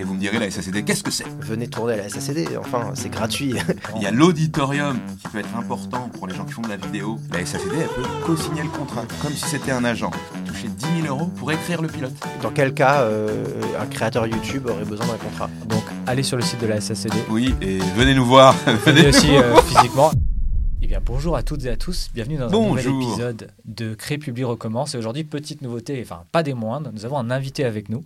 Et vous me direz, la SACD, qu'est-ce que c'est? Venez tourner à la SACD, enfin, c'est gratuit. Il y a l'auditorium qui peut être important pour les gens qui font de la vidéo. La SACD, elle peut co-signer le contrat, comme si c'était un agent. Toucher 10 000 euros pour écrire le pilote. Dans quel cas euh, un créateur YouTube aurait besoin d'un contrat? Donc, allez sur le site de la SACD. Oui, et venez nous voir. Venez aussi euh, physiquement. Eh bien, bonjour à toutes et à tous. Bienvenue dans un nouvel épisode de Cré Publi recommence. Et aujourd'hui, petite nouveauté, enfin, pas des moindres. Nous avons un invité avec nous.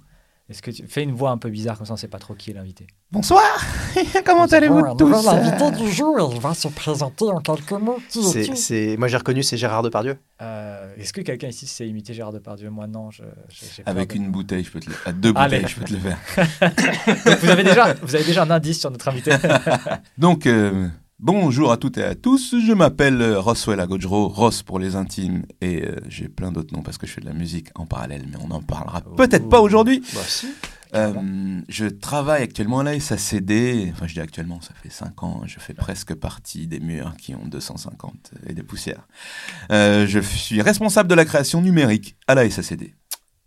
Est-ce que tu fais une voix un peu bizarre comme ça, on ne sait pas trop qui est l'invité Bonsoir, comment allez-vous tous? nouvel invité du jour, il va se présenter en quelques mots. C'est, Moi j'ai reconnu, c'est Gérard Depardieu. Euh, Est-ce que quelqu'un ici sait imiter Gérard Depardieu? Moi, non. Je, je- Avec de- une bouteille, je peux te le... à deux Allez. bouteilles, je peux te le faire. Donc, vous, avez déjà, vous avez déjà un indice sur notre invité. Donc, euh, bonjour à toutes et à tous. Je m'appelle euh, Roswell Agojro, Ross pour les intimes, et euh, j'ai plein d'autres noms parce que je fais de la musique en parallèle, mais on en parlera peut-être pas aujourd'hui. Bah si. Euh, je travaille actuellement à la SACD. Enfin, je dis actuellement, ça fait 5 ans. Je fais presque partie des murs qui ont 250 et des poussières. Euh, je suis responsable de la création numérique à la SACD.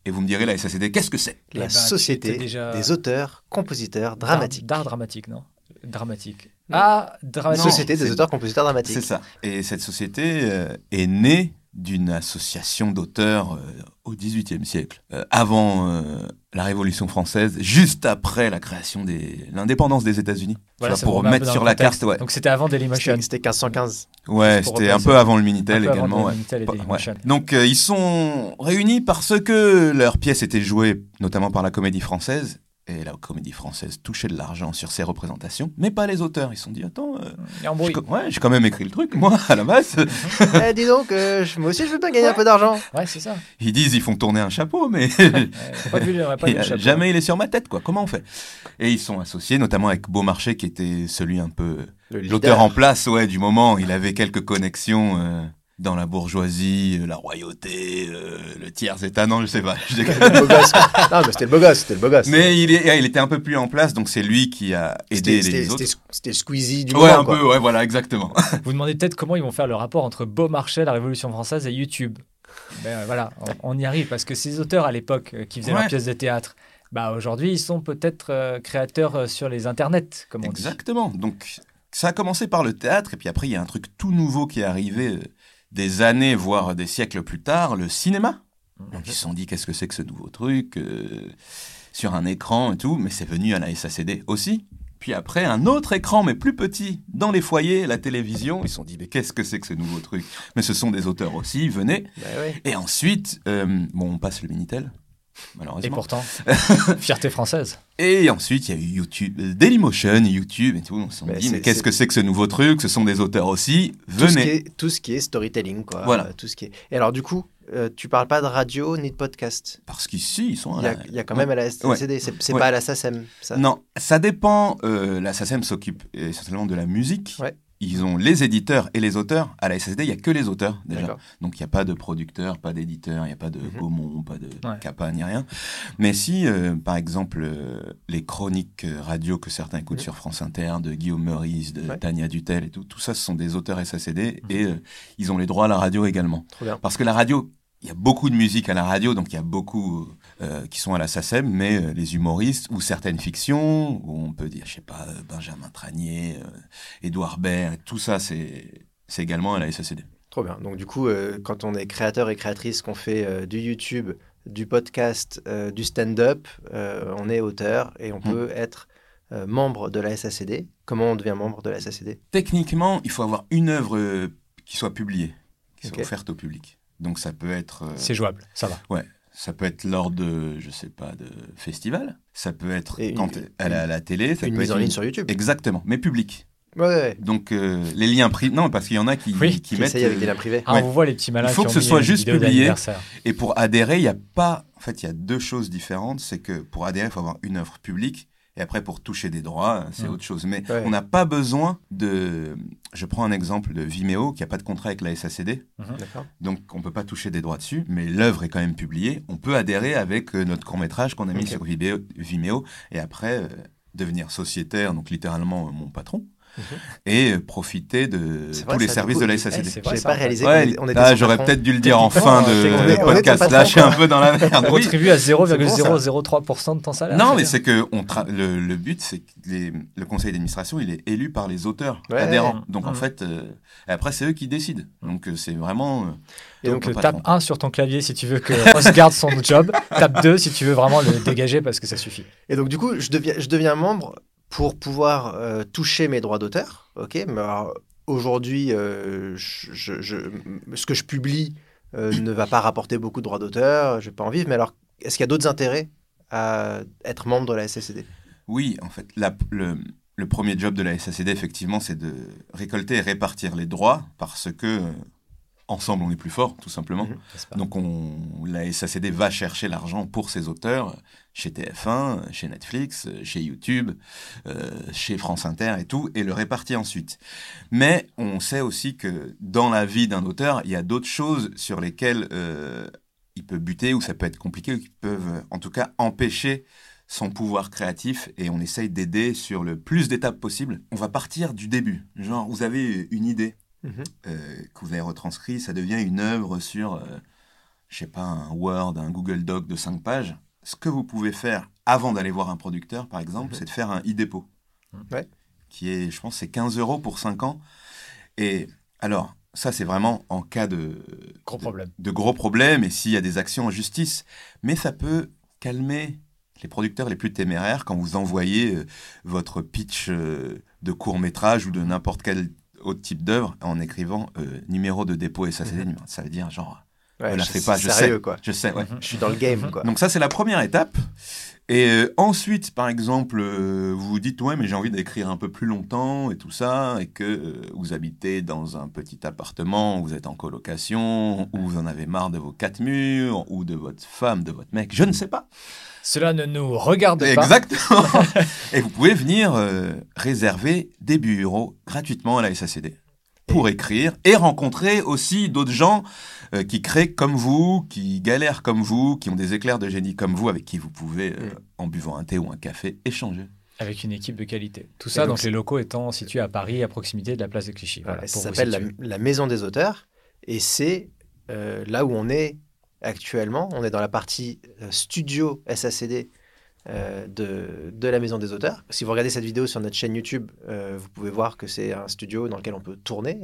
Et vous me direz, la SACD, qu'est-ce que c'est? La ben, Société déjà- des auteurs, compositeurs, dramatiques. D'art dramatique, non? Dramatique. Non. Ah, dramatique. Non, Société des c'est- auteurs, compositeurs, dramatiques. C'est ça. Et cette société euh, est née d'une association d'auteurs euh, au XVIIIe siècle, euh, avant euh, la Révolution française, juste après la création des l'indépendance des États-Unis. Voilà, vois, ça pour vous remet un peu mettre dans sur la carte, ouais. Donc, c'était avant Dailymotion. C'était, c'était 1515. Ouais, c'était un peu avant le Minitel Un peu avant également. le ouais. Minitel et Pas- Dailymotion. ouais. Donc euh, ils sont réunis parce que leurs pièces étaient jouées notamment par la Comédie Française. Et la Comédie Française touchait de l'argent sur ses représentations, mais pas les auteurs. Ils se sont dit, attends, euh, j'ai ouais, quand même écrit le truc, moi, à la base. eh, dis donc, euh, je- moi aussi je veux bien gagner un peu d'argent. Ouais, c'est ça. Ils disent, ils font tourner un chapeau, mais pas vu pas vu euh, chapeau. jamais il est sur ma tête, quoi. Comment on fait? Et ils sont associés, notamment avec Beaumarchais, qui était celui un peu l'auteur en place, ouais, du moment. Il avait quelques connexions euh, dans la bourgeoisie, euh, la royauté, euh, le tiers état. Non, je sais pas. je déconne. Le beau gosse. quoi. Non, mais c'était le beau gosse, c'était le beau gosse. Mais il, est, il était un peu plus en place, donc c'est lui qui a aidé C'était, les autres. c'était, Squeezie du Ouais, moment, un quoi. peu, ouais, voilà, exactement. Vous demandez peut-être comment ils vont faire le rapport entre Beaumarchais, la Révolution française et YouTube. Ben euh, voilà, on, on y arrive parce que ces auteurs à l'époque qui faisaient Ouais. leurs pièces de théâtre, bah aujourd'hui ils sont peut-être euh, créateurs euh, sur les internets, comme on dit. Exactement. Donc, ça a commencé par le théâtre, et puis après, il y a un truc tout nouveau qui est arrivé euh, des années, voire des siècles plus tard, le cinéma. Donc, ils se sont dit, qu'est-ce que c'est que ce nouveau truc euh, sur un écran et tout, mais c'est venu à la SACD aussi. Puis après, un autre écran, mais plus petit, dans les foyers, la télévision. Ils se sont dit, mais qu'est-ce que c'est que ce nouveau truc? Mais ce sont des auteurs aussi, venez. Bah. Et ensuite, euh, bon, on passe le Minitel, Et malheureusement. pourtant, fierté française. Et ensuite, il y a eu YouTube, euh, Dailymotion, YouTube et tout. On s'est Mais dit, mais qu'est-ce que c'est que ce nouveau truc? Ce sont des auteurs aussi. Tout ce, qui Venez. est, tout ce qui est storytelling, quoi. Voilà. Euh, Tout ce qui est... Et alors, du coup, euh, tu parles pas de radio ni de podcast? Parce qu'ici, ils sont à Il y a, la- il y a quand même à la SACD, c'est, c'est Ouais. pas à la SACEM. Ça? Non, ça dépend. Euh, la SACEM s'occupe essentiellement de la musique. Ouais. Ils ont les éditeurs et les auteurs. À la SACD, il n'y a que les auteurs déjà. Donc il n'y a pas de producteur, pas d'éditeur, il n'y a pas de Mhm. Gaumont, pas de Ouais. Kappa, ni rien. Mais si, euh, par exemple, euh, les chroniques euh, radio que certains écoutent Mhm. sur France Inter, de Guillaume Meurice, de Ouais. Tania Dutel et tout, tout ça, ce sont des auteurs Mhm. et euh, ils ont les droits à la radio également. Parce que la radio, il y a beaucoup de musique à la radio, donc il y a beaucoup qui sont à la SACEM, mais euh, les humoristes ou certaines fictions, où on peut dire, je sais pas, euh, Benjamin Tranier, euh, Édouard Baird, tout ça, c'est c'est également à la SACD. Trop bien. Donc, du coup, euh, quand on est créateur et créatrice, qu'on fait euh, du YouTube, du podcast, euh, du stand-up, euh, on est auteur et on Mm. peut être euh, membre de la SACD. Comment on devient membre de la SACD Techniquement, il faut avoir une œuvre euh, qui soit publiée, qui soit offerte au public. Donc ça peut être... euh, C'est jouable, ça va. Ça peut être lors de, je sais pas, de festivals. Ça peut être Et une- quand à la, à la télé. Ça Une peut mise être en ligne sur YouTube. Exactement, mais public. Ouais, ouais, ouais. Donc euh, les liens privés. Non, parce qu'il y en a qui, Oui, qui Qui mettent. essaye avec euh, des liens privés. Ah, Ouais. on voit les petits malins Il faut qui que ont ce soit juste publié. Et pour adhérer, il y a pas. En fait, il y a deux choses différentes. C'est que pour adhérer, il faut avoir une œuvre publique. Et après, pour toucher des droits, c'est Mm. autre chose. Mais Ouais. on n'a pas besoin de. Je prends un exemple de Vimeo qui n'a pas de contrat avec la SACD. D'accord. Donc, on ne peut pas toucher des droits dessus. Mais l'œuvre est quand même publiée. On peut adhérer avec euh, notre court-métrage qu'on a mis sur Vimeo, Vimeo. Et après, euh, devenir sociétaire, donc littéralement euh, mon patron. Et euh, profiter de tous vrai, les services de la eh, SACD. ça, pas réalisé Ouais, qu'on on était j'aurais peut-être dû le dire en fin de, on podcast. Là, je suis un peu dans la merde. Oui. Contribue à C'est bon, 0,003% de ton salaire. Non, mais c'est que on le, but, c'est que le conseil d'administration, il est élu par les auteurs adhérents. Donc en Mhm. fait, euh, après, c'est eux qui décident. Donc euh, c'est vraiment. euh, Et Donc, tape 1 sur ton clavier si tu veux que Ross garde son job. Tape 2 si tu veux vraiment le dégager parce que ça suffit. Et donc, du coup, je deviens, je deviens membre pour pouvoir euh, toucher mes droits d'auteur. OK Mais aujourd'hui, euh, je, je- je- ce que je publie euh, ne va pas rapporter beaucoup de droits d'auteur. Je vais pas en vivre. Mais alors, est-ce qu'il y a d'autres intérêts à être membre de la SSCD Oui, en fait, la- le, le premier job de la SACD, effectivement, c'est de récolter et répartir les droits parce que ensemble, on est plus fort, tout simplement. Mhm. Donc on, la SACD va chercher l'argent pour ses auteurs chez TF1, chez Netflix, chez YouTube, euh, chez France Inter et tout, et le répartit ensuite. Mais on sait aussi que dans la vie d'un auteur, il y a d'autres choses sur lesquelles euh, il peut buter ou ça peut être compliqué ou qui peuvent euh, en tout cas empêcher son pouvoir créatif et on essaye d'aider sur le plus d'étapes possible. On va partir du début. Genre, vous avez une idée Mhm. euh, que vous avez retranscrit, ça devient une œuvre sur, euh, je sais pas, un Word, un Google Doc de 5 pages. Ce que vous pouvez faire avant d'aller voir un producteur, par exemple, Mhm. c'est de faire un e-dépôt. Ouais. Qui est, je pense, c'est 15 euros pour 5 ans. Et alors, ça, c'est vraiment en cas de, Gros de- problème. de gros problèmes et s'il y a des actions en justice. Mais ça peut calmer les producteurs les plus téméraires quand vous envoyez euh, votre pitch euh, de court métrage ou de n'importe quel autre type d'œuvre en écrivant euh, numéro de dépôt SACD. Mhm. Ça veut dire genre, Ouais, Ne la fais pas, je sérieux, sais. quoi. je sais, ouais. Je suis dans le game, quoi. Donc ça, c'est la première étape. Et euh, ensuite, par exemple, euh, vous vous dites, ouais, mais j'ai envie d'écrire un peu plus longtemps et tout ça, et que euh, vous habitez dans un petit appartement, vous êtes en colocation, ou vous en avez marre de vos quatre murs, ou de votre femme, de votre mec, je ne sais pas. Cela ne nous regarde pas. Exactement. et vous pouvez venir euh, réserver des bureaux gratuitement à la SACD pour écrire et rencontrer aussi d'autres gens euh, qui créent comme vous, qui galèrent comme vous, qui ont des éclairs de génie comme vous, avec qui vous pouvez, euh, Mm. en buvant un thé ou un café, échanger. Avec une équipe de qualité. Tout ça, donc, les locaux étant situés à Paris, à proximité de la place de Clichy. Voilà, Voilà, ça s'appelle la, Maison des auteurs et c'est euh, là où on est actuellement. On est dans la partie euh, studio SACD euh, de, de la Maison des auteurs. Si vous regardez cette vidéo sur notre chaîne YouTube, euh, vous pouvez voir que c'est un studio dans lequel on peut tourner.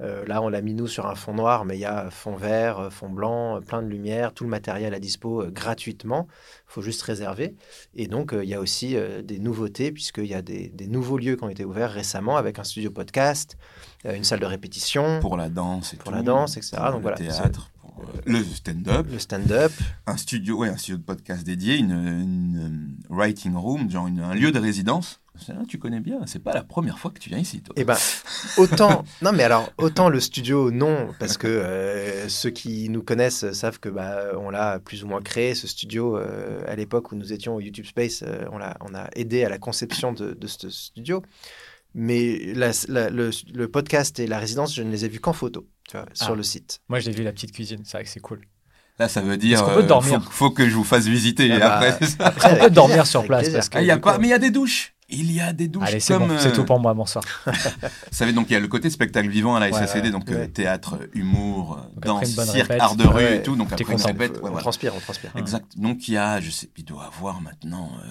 Euh, là, on l'a mis nous sur un fond noir, mais il y a fond vert, fond blanc, plein de lumière, tout le matériel à dispo gratuitement. Il faut juste réserver. Et donc, il y a aussi des nouveautés, puisqu'il y a des, des nouveaux lieux qui ont été ouverts récemment avec un studio podcast, une salle de répétition, Pour la danse et Pour tout, la danse, etc. pour Donc le voilà, théâtre, le stand-up, le stand-up. un studio, ouais, un studio de podcast dédié, une, une, euh, writing room, genre une- un lieu de résidence. Tu connais bien, c'est pas la première fois que tu viens ici, toi. Eh ben, autant, non mais alors, autant le studio, non, parce que euh, ceux qui nous connaissent savent que bah, on l'a plus ou moins créé, ce studio, euh, à l'époque où nous étions au YouTube Space, euh, on, l'a, on a aidé à la conception de, de ce studio. Mais la- la- le, le podcast et la résidence, je ne les ai vus qu'en photo, tu vois, sur Ah. le site. Moi, j'ai vu la petite cuisine. C'est vrai que c'est cool. Là, ça veut dire qu'on peut euh, dormir faut, faut que je vous fasse visiter Ah bah, après. ça. Après, On peut dormir sur place parce que. Ah, il y a pas, mais il y a des douches. Il y a des douches Allez, c'est comme. bon, c'est euh, tout pour moi. Bonsoir. Vous savez, donc il y a le côté spectacle vivant à la SACD, ouais, donc euh, théâtre, humour, euh, Donc danse, cirque, répète, art de rue ouais, et tout. Donc après une répète, ouais, on voilà. transpire, on transpire. Exact. Donc il y a, je sais, il doit avoir maintenant, euh,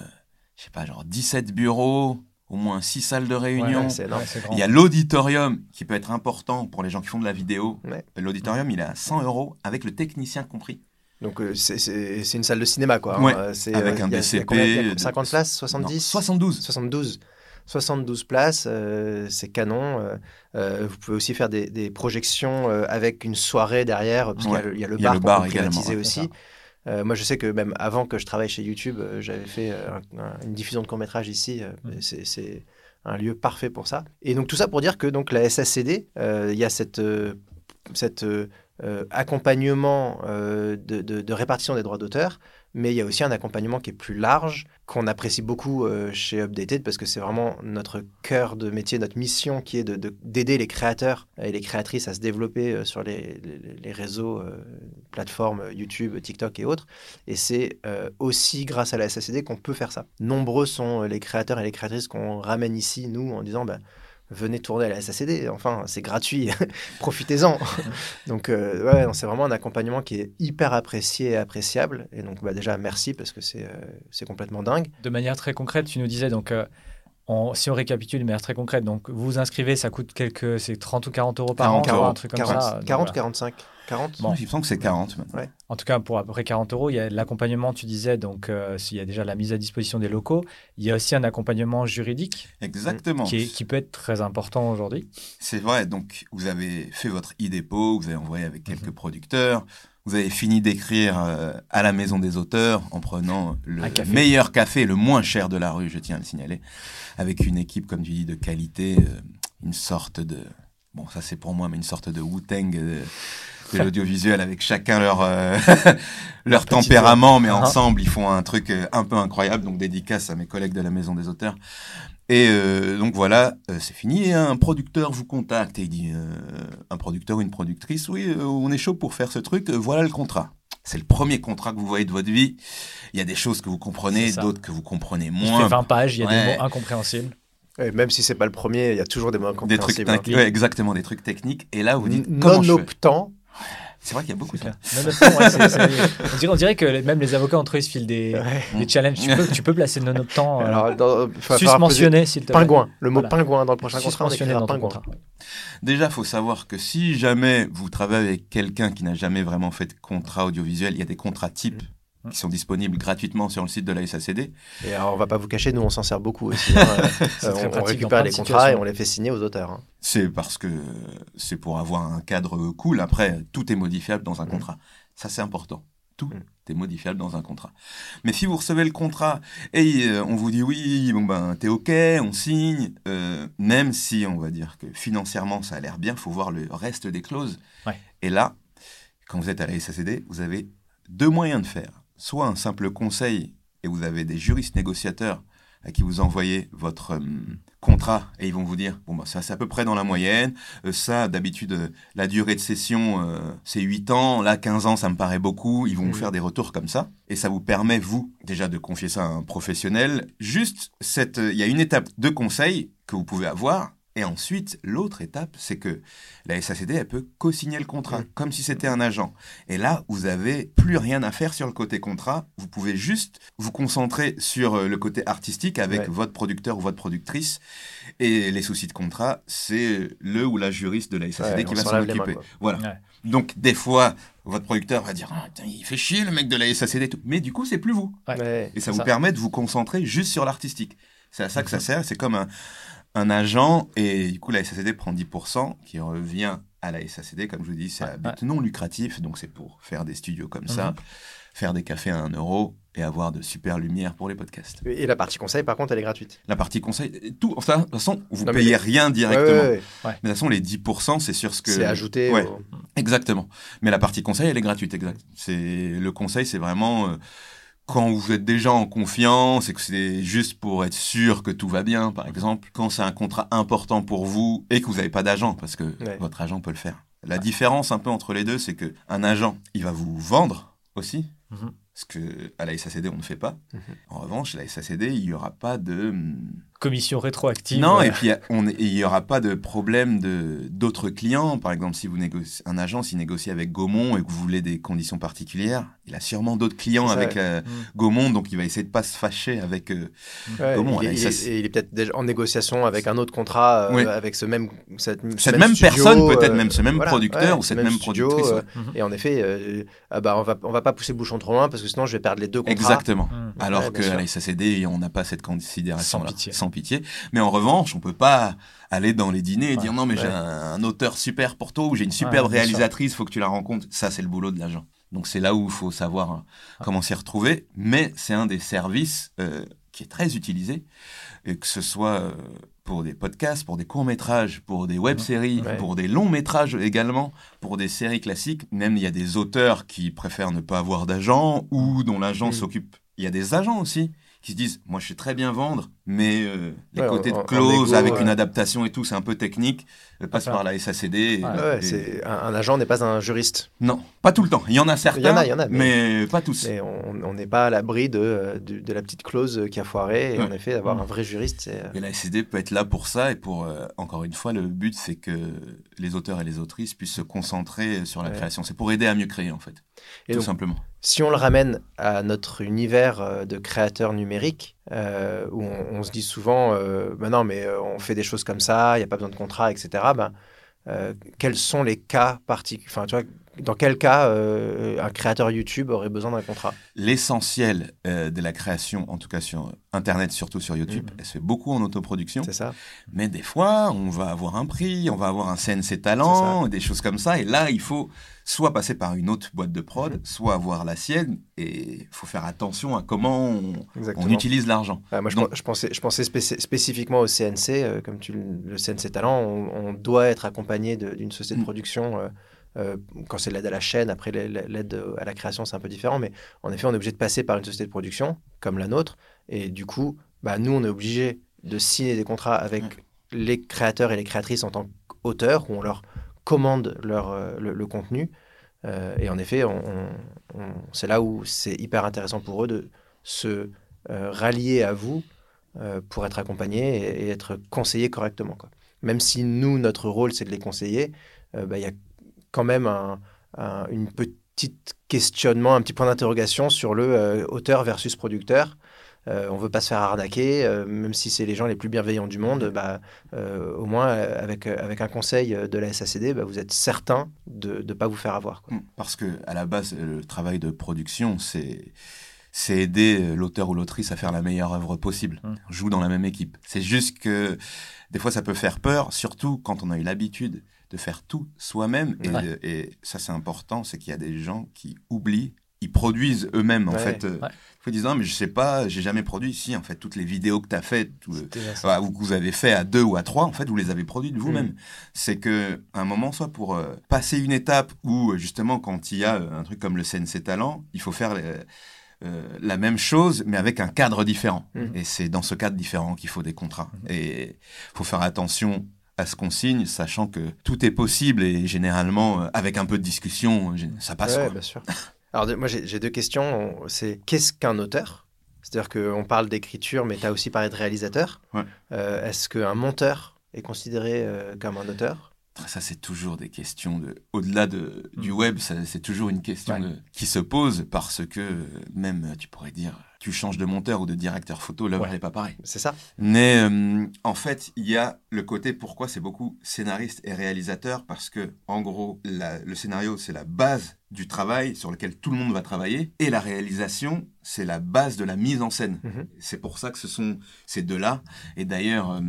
je sais pas, genre 17 bureaux, au moins 6 salles de réunion. Ouais. Ouais, il y a l'auditorium qui peut être important pour les gens qui font de la vidéo. Ouais. L'auditorium, il est à 100 euros avec le technicien compris. Donc euh, c'est, une salle de cinéma, quoi. hein. Ouais, Euh, c'est, avec euh, un il y a- il y a DCP, combien- il y a de- 50 places Non, 70 72. 72. 72 places, euh, c'est canon. euh, euh, vous pouvez aussi faire des, des projections euh, avec une soirée derrière, parce qu'il y a le- il y a le Il y a bar bar aussi. Euh, moi, je sais que même avant que je travaille chez YouTube, euh, j'avais fait euh, un- un- une diffusion de court-métrage ici. euh, Mm. c'est, un lieu parfait pour ça. Et donc, tout ça pour dire que donc, la SACD, il y a cette, cette accompagnement de, de- de répartition des droits d'auteur, mais il y a aussi un accompagnement qui est plus large, qu'on apprécie beaucoup euh, chez Updated, parce que c'est vraiment notre cœur de métier, notre mission qui est de- de- d'aider les créateurs et les créatrices à se développer euh, sur les, les- réseaux, euh, plateformes YouTube, TikTok et autres. Et c'est aussi grâce à la SACD qu'on peut faire ça. Nombreux sont les créateurs et les créatrices qu'on ramène ici, nous, en disant... bah, venez tourner à la SACD. Enfin, c'est gratuit, profitez-en. donc, euh, ouais, c'est vraiment un accompagnement qui est hyper apprécié et appréciable. Et donc, bah, déjà, merci parce que c'est euh, complètement dingue. De manière très concrète, tu nous disais donc. euh, on- si on récapitule de manière très concrète, donc vous vous inscrivez, ça coûte quelques, c'est 30 ou 40 euros par 40 an, euros. un truc comme 40, ça. Donc, 40 ou voilà. 45 40 Bon. Il me semble que c'est 40 maintenant. En tout cas, pour à peu près 40 euros, il y a l'accompagnement, tu disais, donc euh, il y a déjà la mise à disposition des locaux. Il y a aussi un accompagnement juridique Exactement. qui, est- qui peut être très important aujourd'hui. C'est vrai, donc vous avez fait votre e-dépôt, vous avez envoyé avec quelques Mhm. producteurs, vous avez fini d'écrire euh, à la maison des auteurs en prenant le café. meilleur café, le moins cher de la rue, je tiens à le signaler, avec une équipe, comme tu dis, de qualité, euh, une sorte de... Bon, ça c'est pour moi, mais une sorte de Wu-Tang euh, de l'audiovisuel avec chacun leur, euh, leur tempérament, mais Ah. ensemble ils font un truc euh, un peu incroyable, donc dédicace à mes collègues de la maison des auteurs. Et euh, donc voilà, euh, c'est fini. Et un producteur vous contacte et il dit euh, un producteur ou une productrice, oui, euh, on est chaud pour faire ce truc. euh, voilà le contrat. C'est le premier contrat que vous voyez de votre vie. Il y a des choses que vous comprenez, d'autres que vous comprenez Il moins. fait 20 pages, il y a Ouais. des mots incompréhensibles. Et Même si c'est pas le premier, il y a toujours des mots Des trucs, incompréhensibles. hein. ouais, exactement, des trucs techniques. Et là, vous dites comment Non je fais? C'est vrai qu'il y a beaucoup de C'est clair. Nonobstant, ouais, c'est- c'est- on, dirait, on dirait que même les avocats entre eux ils se filent des, Ouais. des challenges. Tu peux, tu peux placer nonobstant. Euh, Alors, dans, s'il te plaît. Pingouin. Le mot Voilà. pingouin dans le prochain contrat, on mentionné écrira dans pingouin. contrat. Déjà, faut savoir que si jamais vous travaillez avec quelqu'un qui n'a jamais vraiment fait de contrat audiovisuel, il y a des contrats types Mm. Qui sont disponibles gratuitement sur le site de la SACD. Et alors, on va pas vous cacher, nous, on s'en sert beaucoup aussi. hein. Euh, très on, on récupère les contrats et on les fait signer aux auteurs. hein. C'est parce que c'est pour avoir un cadre cool. Après, tout est modifiable dans un Mm. contrat. Ça, c'est important. Tout Mm. est modifiable dans un contrat. Mais si vous recevez le contrat et euh, on vous dit oui, bon ben t'es ok, on signe, euh, même si on va dire que financièrement ça a l'air bien, faut voir le reste des clauses. Ouais. Et là, quand vous êtes à la SACD, vous avez deux moyens de faire. Soit un simple conseil et vous avez des juristes négociateurs à qui vous envoyez votre euh, contrat et ils vont vous dire bon bah ça c'est à peu près dans la moyenne Euh, ça d'habitude euh, la durée de session c'est 8 ans là 15 ans ça me paraît beaucoup ils vont vous Mhm. faire des retours comme ça et ça vous permet vous déjà de confier ça à un professionnel juste cette il y a une étape de conseil que vous pouvez avoir et ensuite l'autre étape c'est que la SACD elle peut co-signer le contrat Mhm. comme si c'était un agent et là vous avez plus rien à faire sur le côté contrat vous pouvez juste vous concentrer sur euh, le côté artistique avec Ouais. votre producteur ou votre productrice et les soucis de contrat, c'est le ou la juriste de la SACD Ouais, qui va s'en mains, occuper. Voilà. Ouais. Donc, des fois, votre producteur va dire Ah, putain, il fait chier le mec de la SACD. tout. Mais du coup, c'est plus vous. Et ça vous ça. permet de vous concentrer juste sur l'artistique. C'est à ça que ça sert. C'est comme un, un agent. Et du coup, la SACD prend 10% qui revient à la SACD. Comme je vous dis, c'est à but non lucratif. Donc, c'est pour faire des studios comme ça, Mhm. faire des cafés à 1 euro et avoir de super lumières pour les podcasts. Et la partie conseil, par contre, elle est gratuite. La partie conseil, tout, enfin, de toute façon, vous mais payez rien Ouais, directement. ouais, ouais. Mais de toute façon, les 10%, c'est sur ce que. C'est ajouté. Au- Exactement. Mais la partie conseil, elle est gratuite, exact. C'est le conseil, c'est vraiment euh, quand vous êtes déjà en confiance et que c'est juste pour être sûr que tout va bien, par exemple. Quand c'est un contrat important pour vous et que vous n'avez pas d'agent, parce que Ouais. votre agent peut le faire. La différence un peu entre les deux, c'est que un agent, il va vous vendre aussi. Mhm. Ce que à la SACD, on ne fait pas. Mhm. En revanche, la SACD, il n'y aura pas de hum, Commission rétroactive. non, et puis il n'y aura pas de problème de d'autres clients. Par exemple, si vous négociez un agent, s'il négocie avec Gaumont et que vous voulez des conditions particulières, il a sûrement d'autres clients ça, avec euh, Mm. Gaumont, donc il va essayer de pas se fâcher avec. euh, Ouais, Comment, il, là, est- ça, il est- c'est- et il est peut-être déjà en négociation avec un autre contrat, euh, Oui. avec ce même, cette, ce Cette même studio, personne, peut-être euh, même ce même voilà, producteur ouais, ou ce cette même même studio, productrice. euh, Mhm. et en effet, euh, ah bah on va on va pas pousser le bouchon trop loin parce que sinon je vais perdre les deux contrats. Exactement. Mm. Alors Ouais, sûr. la SACD, on n'a pas cette considération Sans pitié. Mais en revanche, on peut pas aller dans les dîners et Ouais. dire non mais j'ai Ouais. un, un auteur super pour toi ou j'ai une superbe sûr. réalisatrice, faut que tu la rencontres. Ça, c'est le boulot de l'agent. Donc c'est là où il faut savoir euh, comment s'y retrouver. Mais c'est un des services euh, qui est très utilisé, et que ce soit euh, pour des podcasts, pour des courts-métrages, pour des web-séries, Ouais. pour des longs-métrages également, pour des séries classiques. Même il y a des auteurs qui préfèrent ne pas avoir d'agent ou dont l'agent s'occupe. Il y a des agents aussi qui se disent moi je sais très bien vendre mais euh, les Ouais, côtés en- de clause avec ouais. une adaptation et tout c'est un peu technique euh, passe Enfin, par la SACD et- ouais, un, un agent n'est pas un juriste. non Pas tout le temps. Il y en a certains, Il y en a, il y en a, mais- mais, pas tous. Mais on n'est pas à l'abri de, de, de la petite clause qui a foiré. Et en effet, d'avoir Mm. un vrai juriste, c'est. euh, Et la SSD peut être là pour ça et pour, euh, encore une fois, le but c'est que les auteurs et les autrices puissent se concentrer sur la création. C'est pour aider à mieux créer en fait, Et tout donc, simplement. Si on le ramène à notre univers euh, de créateurs numériques, euh, où on, se dit souvent, euh, ben non, mais euh, on fait des choses comme ça, il n'y a pas besoin de contrat, etc. Euh, quels sont les cas particuliers dans quel cas euh, un créateur YouTube aurait besoin d'un contrat? L'essentiel euh, de la création, en tout cas sur Internet, surtout sur YouTube, Mhm. elle se fait beaucoup en autoproduction. C'est ça Mais des fois, on va avoir un prix, on va avoir un CNC talent, des choses comme ça. Et là, il faut soit passer par une autre boîte de prod, Mhm. soit avoir la sienne. Et il faut faire attention à comment on, utilise l'argent. Ouais, moi, je, Donc- pen- je pensais, je pensais spéci- spécifiquement au CNC, euh, comme tu, le CNC Talent, on, on doit être accompagné d'une société de Mm. production. Euh, quand c'est l'aide à la chaîne, après l'aide l'aide à la création, c'est un peu différent. Mais en effet, on est obligé de passer par une société de production comme la nôtre. Et du coup, bah, nous, on est obligé de signer des contrats avec les créateurs et les créatrices en tant qu'auteurs, où on leur commande leur, euh, le, le contenu. Euh, et en effet, on, on- on- c'est là où c'est hyper intéressant pour eux de se euh, rallier à vous euh, pour être accompagnés et, et être conseillés correctement. Quoi. Même si nous, notre rôle, c'est de les conseiller, euh, bah, il y a quand même un, un- une petite questionnement, un petit point d'interrogation sur le euh, auteur versus producteur. Euh, on veut pas se faire arnaquer, euh, même si c'est les gens les plus bienveillants du monde. Bah, euh, au moins, euh, avec, euh, avec un conseil de la SACD, bah, vous êtes certain de ne pas vous faire avoir. Quoi. Mm. Parce que à la base, le travail de production, c'est c'est aider l'auteur ou l'autrice à faire la meilleure œuvre possible. Mm. On joue dans la même équipe. C'est juste que des fois, ça peut faire peur, surtout quand on a eu l'habitude de faire tout soi-même. Et, Ouais. et ça, c'est important, c'est qu'il y a des gens qui oublient. Ils produisent eux-mêmes, en Ouais. fait. Euh, Ouais. Ils disent, non, mais je sais pas, j'ai jamais produit. Si, en fait, toutes les vidéos que tu as faites, tout, euh, voilà, ou que vous avez fait à deux ou à trois, en fait, vous les avez produites vous-même. Mm. C'est que à un moment, soit pour euh, passer une étape où euh, justement, quand il y a euh, un truc comme le CNC Talent, il faut faire euh, la même chose, mais avec un cadre différent. Mm. Et c'est dans ce cadre différent qu'il faut des contrats. Mm. Et il faut faire attention à ce qu'on signe, sachant que tout est possible et généralement, euh, avec un peu de discussion, gé- ça passe. Ouais, bien sûr. Alors, moi, j'ai deux questions. On- C'est qu'est-ce qu'un auteur? C'est-à-dire qu'on parle d'écriture, mais tu as aussi parlé de réalisateur. Ouais. Euh, Est-ce qu'un monteur est considéré euh, comme un auteur? Ça, c'est toujours des questions de. Au-delà de, du Mm. web, c'est toujours une question Ouais. de- qui se pose parce que euh, même, euh, tu pourrais dire, tu changes de monteur ou de directeur photo, l'œuvre Ouais. n'est pas pareille. C'est ça Mais euh, en fait, il y a le côté pourquoi c'est beaucoup scénariste et réalisateur parce que, en gros, la- le scénario, c'est la base du travail sur lequel tout le monde va travailler et la réalisation, c'est la base de la mise en scène. Mhm. C'est pour ça que ce sont ces deux-là. Et d'ailleurs, euh,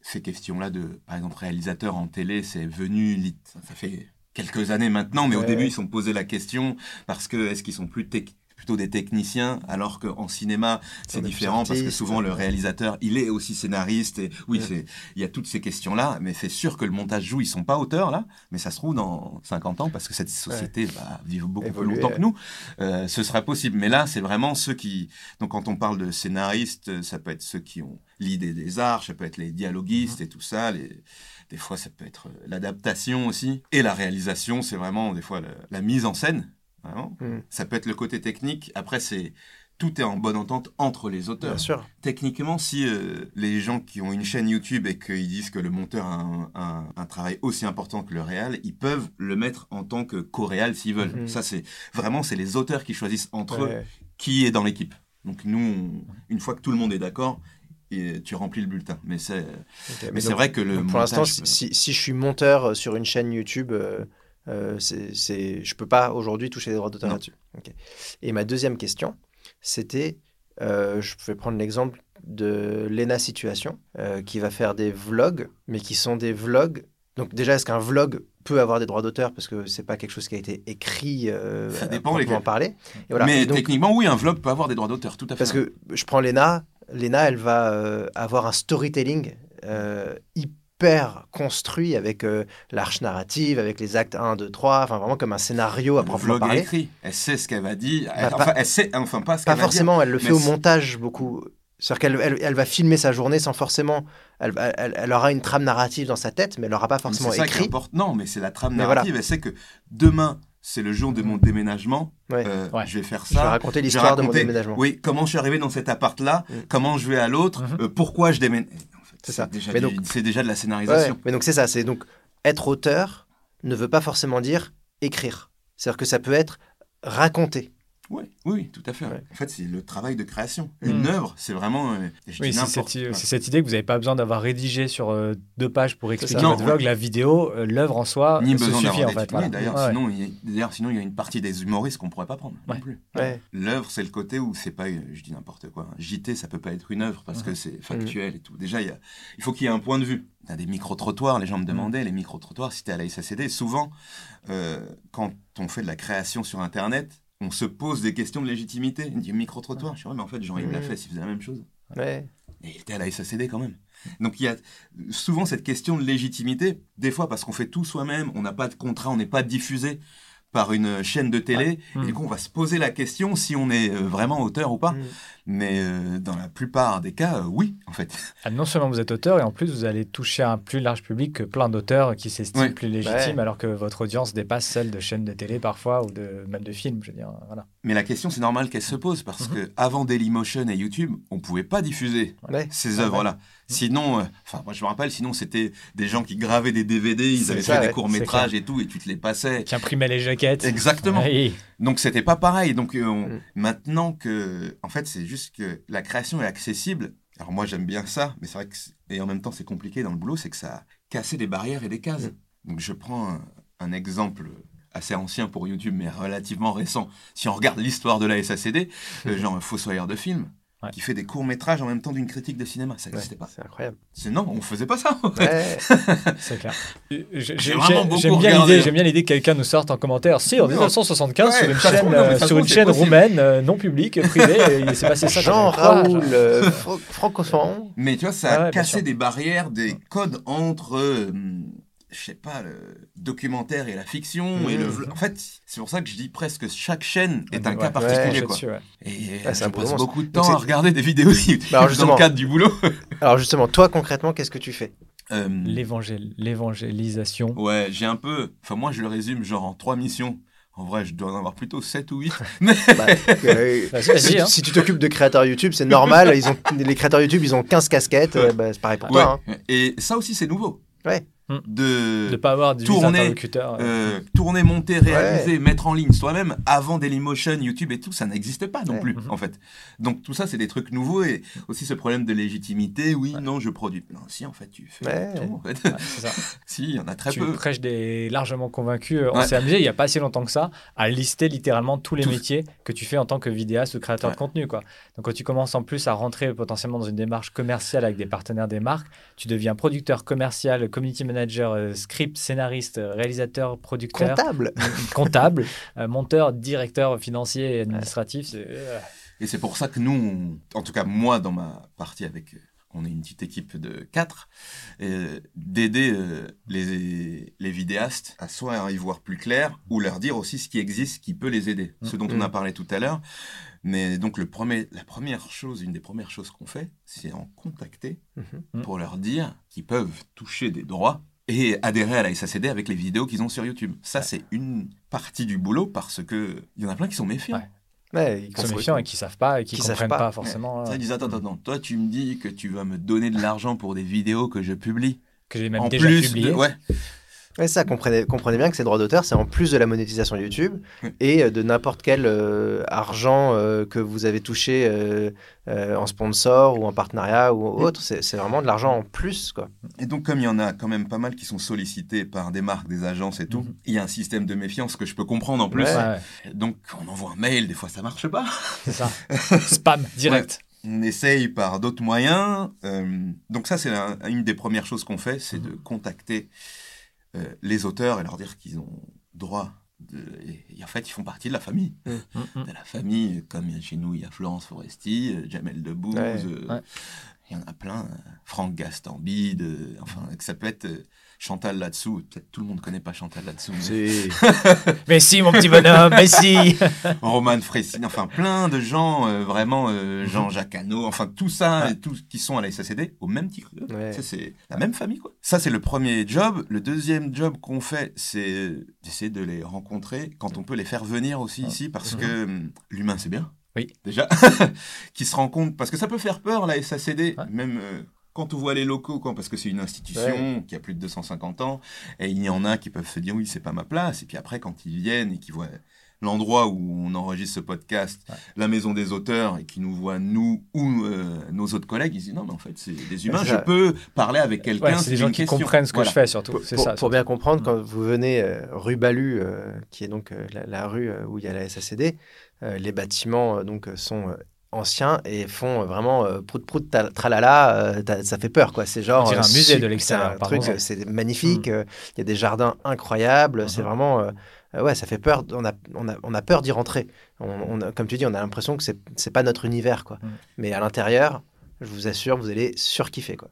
ces questions-là de, par exemple, réalisateur en télé, c'est venu, lit- ça fait quelques années maintenant, mais au début, ouais. ils se sont posé la question parce que est-ce qu'ils sont plus tec- plutôt des techniciens, alors qu'en cinéma, c'est différent parce que souvent le ouais. réalisateur, il est aussi scénariste. Et oui, Ouais. il y a toutes ces questions-là, mais c'est sûr que le montage joue, ils sont pas auteurs là, mais ça se trouve dans 50 ans parce que cette société va vivre beaucoup Évoluer, plus longtemps que nous, euh, ce sera possible. Mais là, c'est vraiment ceux qui, donc quand on parle de scénaristes, euh, ça peut être ceux qui ont l'idée des arts, ça peut être les dialoguistes et tout ça. Les... Des fois, ça peut être euh, l'adaptation aussi. Et la réalisation, c'est vraiment des fois le- la mise en scène. Vraiment. Mm. Ça peut être le côté technique. Après, c'est tout est en bonne entente entre les auteurs. Bien sûr. Techniquement, si euh, les gens qui ont une chaîne YouTube et qu'ils disent que le monteur a un, un- un travail aussi important que le réal, ils peuvent le mettre en tant que co-réal s'ils veulent. Mhm. Ça, c'est vraiment c'est les auteurs qui choisissent entre eux qui est dans l'équipe. Donc nous, on- une fois que tout le monde est d'accord, et tu remplis le bulletin. Mais c'est mais c'est vrai que le pour l'instant, si, je suis monteur sur une chaîne YouTube, euh, euh, c'est, c'est- je peux pas aujourd'hui toucher les droits d'auteur là-dessus. Et ma deuxième question, c'était, euh, je vais prendre l'exemple de Lena Situation, euh, qui va faire des vlogs, mais qui sont des vlogs. Donc déjà, est-ce qu'un vlog peut avoir des droits d'auteur? Parce que c'est pas quelque chose qui a été écrit euh, Ça dépend lesquels. parler. Et voilà. mais Et donc, techniquement, oui, un vlog peut avoir des droits d'auteur, tout à fait. parce que je prends Lena, Lena, elle va avoir un storytelling euh, hyper construit avec euh, l'arche narrative, avec les actes 1, 2, 3, enfin vraiment comme un scénario à le proprement parler. écrit. Elle sait ce qu'elle va dire. Elle, Bah, enfin, pas- elle sait, enfin pas ce Pas qu'elle va dire. forcément, elle le fait au montage beaucoup. C'est-à-dire qu'elle elle, elle va filmer sa journée sans forcément. Elle, elle, elle aura une trame narrative dans sa tête, mais elle n'aura pas forcément c'est ça écrit. importe. Non, mais c'est la trame Mais narrative. Elle sait que demain, c'est le jour de mon déménagement. Ouais. euh, Ouais. Je vais faire Je vais ça. raconter Je vais l'histoire de mon raconter, déménagement. Oui, comment je suis arrivé dans cet appart-là, Mm. comment je vais à l'autre, Mhm. euh, pourquoi je déménage. C'est ça. Déjà Mais donc- C'est déjà de la Ouais, scénarisation. mais donc c'est ça, c'est donc être auteur ne veut pas forcément dire écrire. C'est-à-dire que ça peut être raconter. Oui, oui, tout à fait. Ouais. En fait, c'est le travail de création. Mm. Une œuvre, c'est vraiment. euh, Oui, c'est cette, idée que vous n'avez pas besoin d'avoir rédigé sur euh, deux pages pour expliquer votre vlog. La vidéo, euh, l'œuvre en soi, Ni se besoin suffit en fait. voilà. D'ailleurs, Ouais. sinon, il y a- d'ailleurs, sinon, il y a une partie des humoristes qu'on pourrait pas prendre non plus. Ouais. L'œuvre, c'est le côté où c'est pas, je dis n'importe quoi. Un JT, ça peut pas être une œuvre parce que c'est factuel et tout. Déjà, il, y a- il faut qu'il y ait un point de vue. Il y a des micro-trottoirs, les gens me demandaient, les micro-trottoirs, si tu à la SACD, souvent, euh, quand on fait de la création sur Internet, on se pose des questions de légitimité. Dit micro-trottoir. Je dis, ouais, mais en fait, Jean-Yves l'a Mhm. fait, s'il faisait la même chose. Ouais. Et il était à la SACD quand même. Donc il y a souvent cette question de légitimité, des fois parce qu'on fait tout soi-même, on n'a pas de contrat, on n'est pas diffusé par une chaîne de télé, Ouais. et du coup on va se poser la question si on est euh, vraiment auteur ou pas. Mm. Mais euh, dans la plupart des cas, euh, oui, en fait. Ah, non seulement vous êtes auteur, et en plus vous allez toucher un plus large public que plein d'auteurs qui s'estiment Ouais. plus légitimes, Ouais. alors que votre audience dépasse celle de chaînes de télé parfois, ou de, même de films, je veux dire. Voilà. Mais la question, c'est normal qu'elle se pose parce Mhm. que avant Dailymotion et YouTube, on pouvait pas diffuser Ouais. ces Ouais, œuvres-là. Sinon, euh, enfin, moi je me rappelle, sinon c'était des gens qui gravaient des DVD, ils avaient ça, fait ouais, des courts-métrages et tout, et tu te les passais. Qui imprimait les jaquettes. Exactement. Oui. Donc c'était pas pareil. Donc euh, on- Mm. maintenant que, en fait, c'est juste que la création est accessible. Alors moi j'aime bien ça, mais c'est vrai que et en même temps c'est compliqué dans le boulot, c'est que ça a cassé des barrières et des cases. Mm. Donc je prends un, un exemple assez ancien pour YouTube, mais relativement récent. Si on regarde l'histoire de la SACD, euh, genre un fossoyeur de film. Ouais. qui fait des courts métrages en même temps d'une critique de cinéma, ça Ouais, n'existait pas. C'est incroyable. C'est non, on faisait pas ça. Ouais. C'est clair. J'aime bien l'idée, j'aime bien l'idée que quelqu'un nous sorte en commentaire. Si, en Oui, 1975, ouais, sur une chaîne, non, euh, sur une chaîne roumaine, euh, non publique, privée, euh, il s'est passé ça. Jean Raoul, genre. euh, Fran- Franco Ferrand. Mais tu vois, ça a cassé des barrières, des codes entre, euh, je sais pas, le documentaire et la fiction. Et le Mhm. En fait, c'est pour ça que je dis presque chaque chaîne est un Ouais, cas particulier. je quoi. dessus, ouais. Et Ah, c'est je passe beaucoup de Donc temps à regarder des vidéos YouTube Bah, alors, dans le cadre du boulot. Alors justement, toi concrètement, qu'est-ce que tu fais? Euh, L'évangé- L'évangélisation. ouais, j'ai un peu. Enfin, moi, je le résume genre en trois missions. En vrai, je dois en avoir plutôt 7 ou 8. Mais Bah, euh, si, hein. si tu t'occupes de créateurs YouTube, c'est normal. Ils ont, les créateurs YouTube, ils ont 15 casquettes. Ouais. bah, c'est pareil pour ouais. toi. hein. Et ça aussi, c'est nouveau. Ouais. Hmm. De, De pas avoir 18 tourner, interlocuteurs. euh. tourner, monter, réaliser, mettre en ligne soi-même avant Dailymotion, YouTube et tout, ça n'existe pas non Ouais. plus, Mhm. en fait. Donc tout ça, c'est des trucs nouveaux et aussi ce problème de légitimité. Oui, non, je produis. Non, si, en fait, tu fais Ouais. tout, en fait. Ouais, c'est ça. si, il y en a très tu peu. prêches des largement convaincus. On Ouais. s'est amusé il n'y a pas si longtemps que ça à lister littéralement tous les métiers que tu fais en tant que vidéaste ou créateur Ouais. de contenu. Quoi. Donc quand tu commences en plus à rentrer potentiellement dans une démarche commerciale avec des partenaires des marques, tu deviens producteur commercial, community manager, euh, script, scénariste, euh, réalisateur, producteur, Comptable. comptable, euh, monteur, directeur financier et administratif. euh, Et c'est pour ça que nous, on- en tout cas moi, dans ma partie avec, on est une petite équipe de quatre, euh, d'aider euh, les, les vidéastes à soit y voir plus clair ou leur dire aussi ce qui existe, ce qui peut les aider. Ce dont on a parlé tout à l'heure. Mais donc le premier, la première chose, une des premières choses qu'on fait, c'est en contacter Mhm. pour leur dire qu'ils peuvent toucher des droits et adhérer à la SACD avec les vidéos qu'ils ont sur YouTube. Ça, c'est une partie du boulot parce que il y en a plein qui sont méfiants. Ouais. Ouais, qui sont méfiants et qui savent pas et qui ne savent comprennent pas. pas, forcément Ça, euh, ils disent, attends, attends, attends, toi tu me dis que tu vas me donner de l'argent pour des vidéos que je publie. que j'ai même en déjà plus, publié. de... ouais, Ouais, ça, comprenez, comprenez bien que ces droits d'auteur, c'est en plus de la monétisation YouTube et euh, de n'importe quel euh, argent euh, que vous avez touché euh, euh, en sponsor ou en partenariat ou autre. C'est vraiment de l'argent en plus, quoi. Et donc, comme il y en a quand même pas mal qui sont sollicités par des marques, des agences et tout, Mhm. il y a un système de méfiance que je peux comprendre en plus. Ouais. Ouais, ouais, Donc, on envoie un mail, des fois ça marche pas. c'est ça. Spam direct. On essaye par d'autres moyens. euh, donc, ça, c'est un- une des premières choses qu'on fait, c'est de contacter euh, les auteurs et leur dire qu'ils ont droit. De... Et, en fait, ils font partie de la famille. Mm, mm. De la famille, comme chez nous, il y a Florence Foresti, euh, Jamel Debbouze, Ouais. euh, Ouais. Il y en a plein. Franck Gastambide, euh, enfin, que ça peut être euh, Chantal là-dessous. Peut-être tout le monde connaît pas Chantal là-dessous. mais- si, mon petit bonhomme, mais si Roman Fressine, enfin plein de gens, euh, vraiment euh, Jean-Jacques Hano, enfin tout ça, et tous qui sont à la SACD au même titre. Ouais. C'est la même famille, quoi. Ça, c'est le premier job. Le deuxième job qu'on fait, c'est d'essayer de les rencontrer quand on peut les faire venir aussi ici, parce que hum, l'humain, c'est bien. Oui. Déjà. qui se rencontrent, parce que ça peut faire peur, la SACD, Ouais. même. euh, quand on voit les locaux, quoi, parce que c'est une institution qui a plus de 250 ans, et il y en a qui peuvent se dire oui, c'est pas ma place. Et puis après, quand ils viennent et qu'ils voient l'endroit où on enregistre ce podcast, Ouais. la maison des auteurs, et qu'ils nous voient, nous ou euh, nos autres collègues, ils se disent non, mais en fait, c'est des humains, je peux parler avec quelqu'un. Ouais, c'est des gens qui question. comprennent ce que Voilà. je fais, surtout. pour, ça. pour bien comprendre, Mm. quand vous venez euh, rue Balu, euh, qui est donc euh, la, la rue euh, où il y a la SACD, euh, les bâtiments euh, donc sont euh, anciens et font euh, vraiment euh, prout prout ta- tralala, euh, ça fait peur quoi. C'est genre un musée de l'extérieur, c'est euh, magnifique. euh, Il y a des jardins incroyables. C'est Mhm. vraiment ouais, ça fait peur. On a on a, on a peur d'y rentrer. On, comme tu dis, on a l'impression que c'est pas notre univers quoi. Mhm. Mais à l'intérieur. Je vous assure, vous allez surkiffer quoi.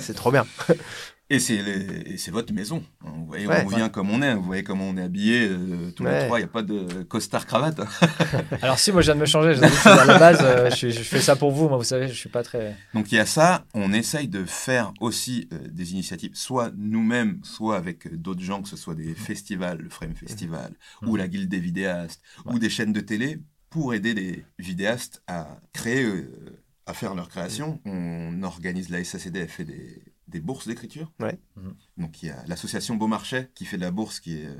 C'est trop bien. Et c'est les- et c'est votre maison. Vous voyez, Ouais. on vient comme on est. Vous voyez comment on est habillé euh, tous les Ouais. trois. Il n'y a pas de costard cravate. Alors si, moi je viens de me changer, je que à la base, euh, je, je fais ça pour vous, moi vous savez, je suis pas très... Donc il y a ça, on essaye de faire aussi euh, des initiatives, soit nous-mêmes, soit avec d'autres gens, que ce soit des festivals, le Frame Festival, ou la Guilde des vidéastes, ou des chaînes de télé, pour aider les vidéastes à créer, euh, à faire leur création. On organise, la SACD elle fait des, des bourses d'écriture. Ouais. Mhm. Donc il y a l'association Beaumarchais qui fait de la bourse qui est... euh,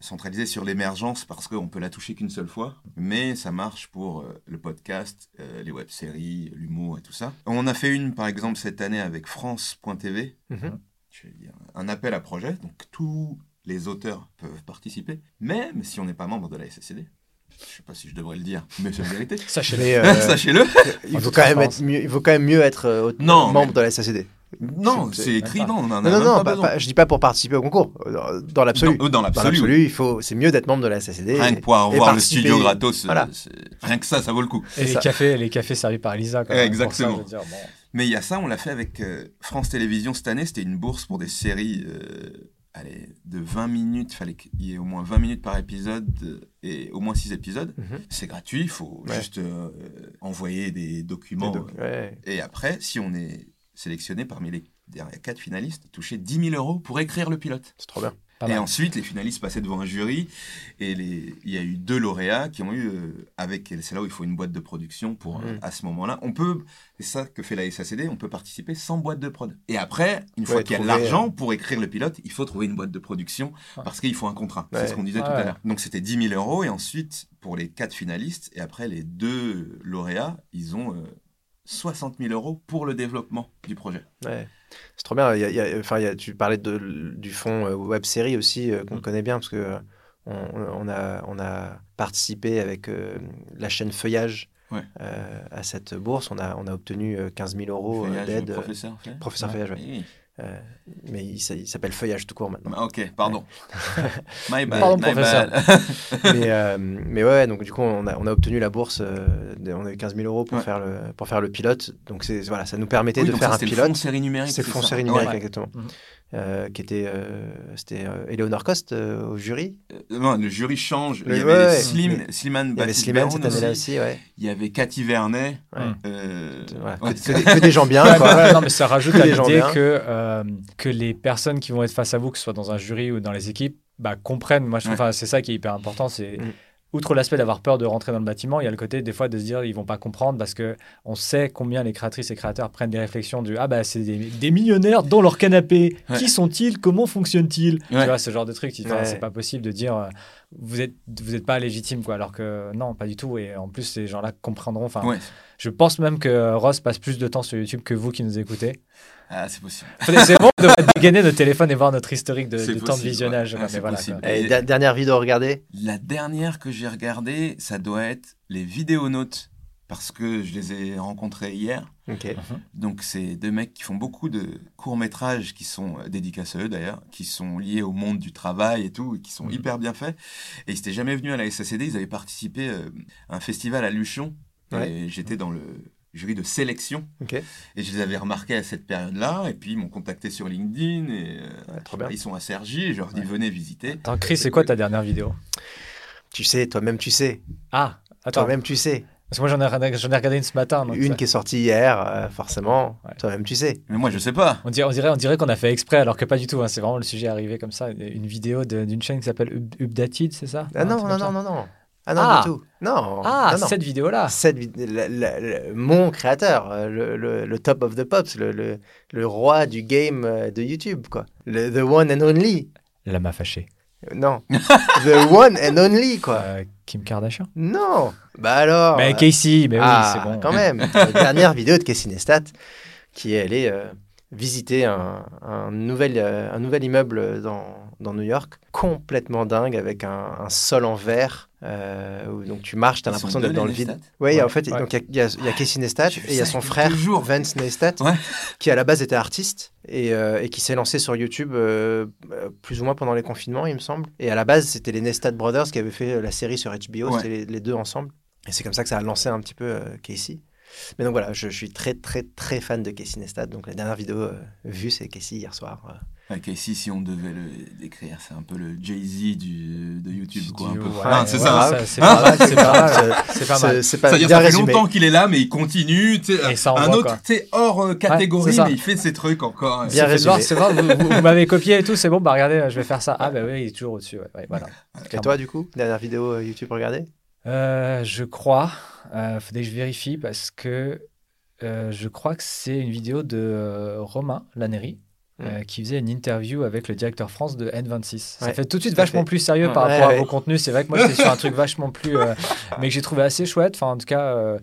centralisée sur l'émergence parce qu'on peut la toucher qu'une seule fois, mais ça marche pour euh, le podcast, euh, les web-séries, l'humour et tout ça. On a fait une, par exemple, cette année avec France.tv, Mhm. je vais dire, un appel à projet, donc tous les auteurs peuvent participer, même si on n'est pas membre de la SSCD. Je sais pas si je devrais le dire, mais c'est la vérité. Sachez-le. Euh, il, toute quand même être mieux, il faut quand même mieux être euh, Non, membre mais- de la SACD. Non, c'est- écrit, pas. non, on en a Non, non, même non, pas pas- besoin. pas- je dis pas pour participer au concours. euh, Dans l'absolu. Dans, dans l'absolu. il faut, c'est mieux d'être membre de la SACD. Rien que pour avoir le studio gratos, euh, Voilà. rien que ça, ça vaut le coup. Et les ça. cafés, les cafés servis par Elisa. Quand même, pour ça, Exactement. je veux dire, bon. Mais il y a ça, on l'a fait avec euh, France Télévisions cette année. C'était une bourse pour des séries euh, allez, de 20 minutes. Il fallait qu'il y ait au moins 20 minutes par épisode euh, et au moins 6 épisodes. Mhm. C'est gratuit, il faut Ouais. juste euh, envoyer des documents. Des doc- euh, ouais. et après, si on est sélectionné parmi les derniers 4 finalistes, toucher 10 000 euros pour écrire le pilote. C'est trop bien. Pas et mal. ensuite, les finalistes passaient devant un jury et les... il y a eu deux lauréats qui ont eu, euh, avec, c'est là où il faut une boîte de production pour, euh, Mhm. à ce moment-là. On peut, c'est ça que fait la SACD, on peut participer sans boîte de prod. Et après, une fois qu'il y a l'argent pour écrire le pilote, il faut trouver une boîte de production parce qu'il faut un contrat. Ouais. C'est ce qu'on disait tout Ouais. à l'heure. Donc c'était 10 000 euros et ensuite, pour les quatre finalistes, et après les deux lauréats, ils ont euh, 60 000 euros pour le développement du projet. Ouais. C'est trop bien. Il y a- il y a- enfin, il y a- tu parlais de, du fond euh, web série aussi, euh, qu'on Mm. connaît bien, parce que euh, on, on a, on a participé avec euh, la chaîne Feuillage Ouais. euh, à cette bourse. On a, on obtenu euh, 15 000 euros euh, d'aide. euh, professeur, Feuillage professeur Feuillage, ouais. Oui. Euh, mais il, s'a- il s'appelle Feuillage tout court maintenant. Ah, Ok, pardon. my bad, Pardon, my professeur. bad. mais, euh, mais ouais, donc du coup, on a, on a obtenu la bourse. euh, de- on a eu 15 000 euros pour, Ouais. faire le, pour faire le pilote. Donc c'est voilà, ça nous permettait Oui, de faire ça, un c'était le pilote. fonds série numérique. C'est le fond ça série numérique, Ouais. exactement. Euh, qui était, euh, c'était euh, Eleonore Coste euh, au jury. Euh, non, le jury change. Le- il y avait ouais, ouais. Slim, Mais- Slimane Il y Slimane cette année-là aussi. aussi, ouais. Il y avait Cathy Vernet. Ouais. euh, Voilà, ouais, que, que des, que des gens bien, quoi. ouais, non, mais ça rajoute Que à l'idée bien. que, euh, que les personnes qui vont être face à vous, que ce soit dans un jury ou dans les équipes, bah, comprennent. Moi, je trouve, Ouais. enfin, c'est ça qui est hyper important. C'est Mm. Outre l'aspect d'avoir peur de rentrer dans le bâtiment, il y a le côté des fois de se dire ils vont pas comprendre parce que on sait combien les créatrices et créateurs prennent des réflexions du ah bah c'est des, des millionnaires dans leur canapé. Ouais. Qui sont-ils? Comment fonctionnent-ils? Tu vois ce genre de truc. Ouais. C'est pas possible de dire euh, vous êtes vous êtes pas légitime quoi. Alors que non, pas du tout. Et en plus ces gens-là comprendront. Enfin, je pense même que Ross passe plus de temps sur YouTube que vous qui nous écoutez. Ah, c'est possible. C'est bon de dégainer notre téléphone et voir notre historique de, temps de visionnage. ouais. Ah, mais c'est voilà, possible. quoi. Et dernière vidéo regardée La dernière que j'ai regardée, ça doit être les vidéonautes. Parce que je les ai rencontrés hier. Ok. Donc, c'est deux mecs qui font beaucoup de courts-métrages qui sont euh, dédicacés à eux d'ailleurs, qui sont liés au monde du travail et tout, et qui sont Mhm. hyper bien faits. Et ils n'étaient jamais venus à la SACD, ils avaient participé euh, à un festival à Luchon. Ouais. Et j'étais dans le jury de sélection. Et je les avais remarqués à cette période-là, et puis ils m'ont contacté sur LinkedIn, et euh, Ouais, trop bien. ils sont à Sergi, et je leur dis venez visiter. Attends, Chris, c'est quoi ta dernière vidéo? Tu sais, toi-même tu sais. Ah. Toi-même tu sais. Parce que moi, j'en ai, regardé- j'en ai regardé une ce matin. donc Une ça- qui est sortie hier, euh, forcément. Ouais. Toi-même tu sais. Mais moi, je sais pas. On dirait, on dirait, on dirait qu'on a fait exprès, alors que pas du tout. hein. C'est vraiment le sujet arrivé comme ça. Une vidéo de- d'une chaîne qui s'appelle Up- Updated, c'est ça? Ah non, non, non, non, non. Ah non, Ah. du tout. Non. Ah, non, non. cette vidéo-là. Cette vid- la- la- la- mon créateur, euh, le, le- le top of the pops, le, le, le roi du game euh, de YouTube, quoi. Le, the one and only. Elle m'a fâché. Euh, Non. the one and only, quoi. Euh, Kim Kardashian Non. Bah alors. Mais Casey, mais ah, oui, c'est bon. quand même. La dernière vidéo de Casey Neistat, qui est allée euh, visiter un, un nouvel, euh, un nouvel immeuble dans, dans New York, complètement dingue, avec un, un sol en verre. euh, où donc tu marches, tu as l'impression d'être dans le vide. Oui, Ouais, en fait, ouais. donc il y a- il y, a- il y a Casey Neistat et il y a son frère quelques jours. Vance Neistat, Ouais. qui à la base était artiste et, euh, et qui s'est lancé sur YouTube euh, plus ou moins pendant les confinements, il me semble. Et à la base, c'était les Neistat Brothers qui avaient fait la série sur HBO, c'était les, les deux ensemble. Et c'est comme ça que ça a lancé un petit peu Casey. Mais donc voilà, je, je suis très très très fan de Casey Neistat. Donc la dernière vidéo euh, vue, c'est Casey hier soir. euh. Ouais, Casey, si on devait le décrire, c'est un peu le Jay-Z du, de YouTube, quoi. Un peu. ouais, Ah, c'est ouais, ça. ça, C'est pas mal, c'est pas mal. C'est pas mal. C'est c'est pas ça fait longtemps qu'il est là, mais il continue. Et ça un autre, tu sais, hors euh, catégorie, c'est mais il fait ses trucs encore. Bien C'est résumé. c'est voir, vous, vous- vous m'avez copié et tout, c'est bon, bah regardez, je vais faire ça. Ah bah oui, il est toujours au-dessus. ouais, ouais, voilà. Et toi, du coup, dernière vidéo euh, YouTube regardée Euh, je crois, euh, faudrait que je vérifie parce que euh, je crois que c'est une vidéo de euh, Romain Laneri. euh, qui faisait une interview avec le directeur France de N26. Ça Ouais, fait tout de suite vachement plus sérieux par Ouais, rapport ouais. à vos contenus. C'est vrai que moi, j'étais sur un truc vachement plus. mais que j'ai trouvé assez chouette. Enfin, en tout cas,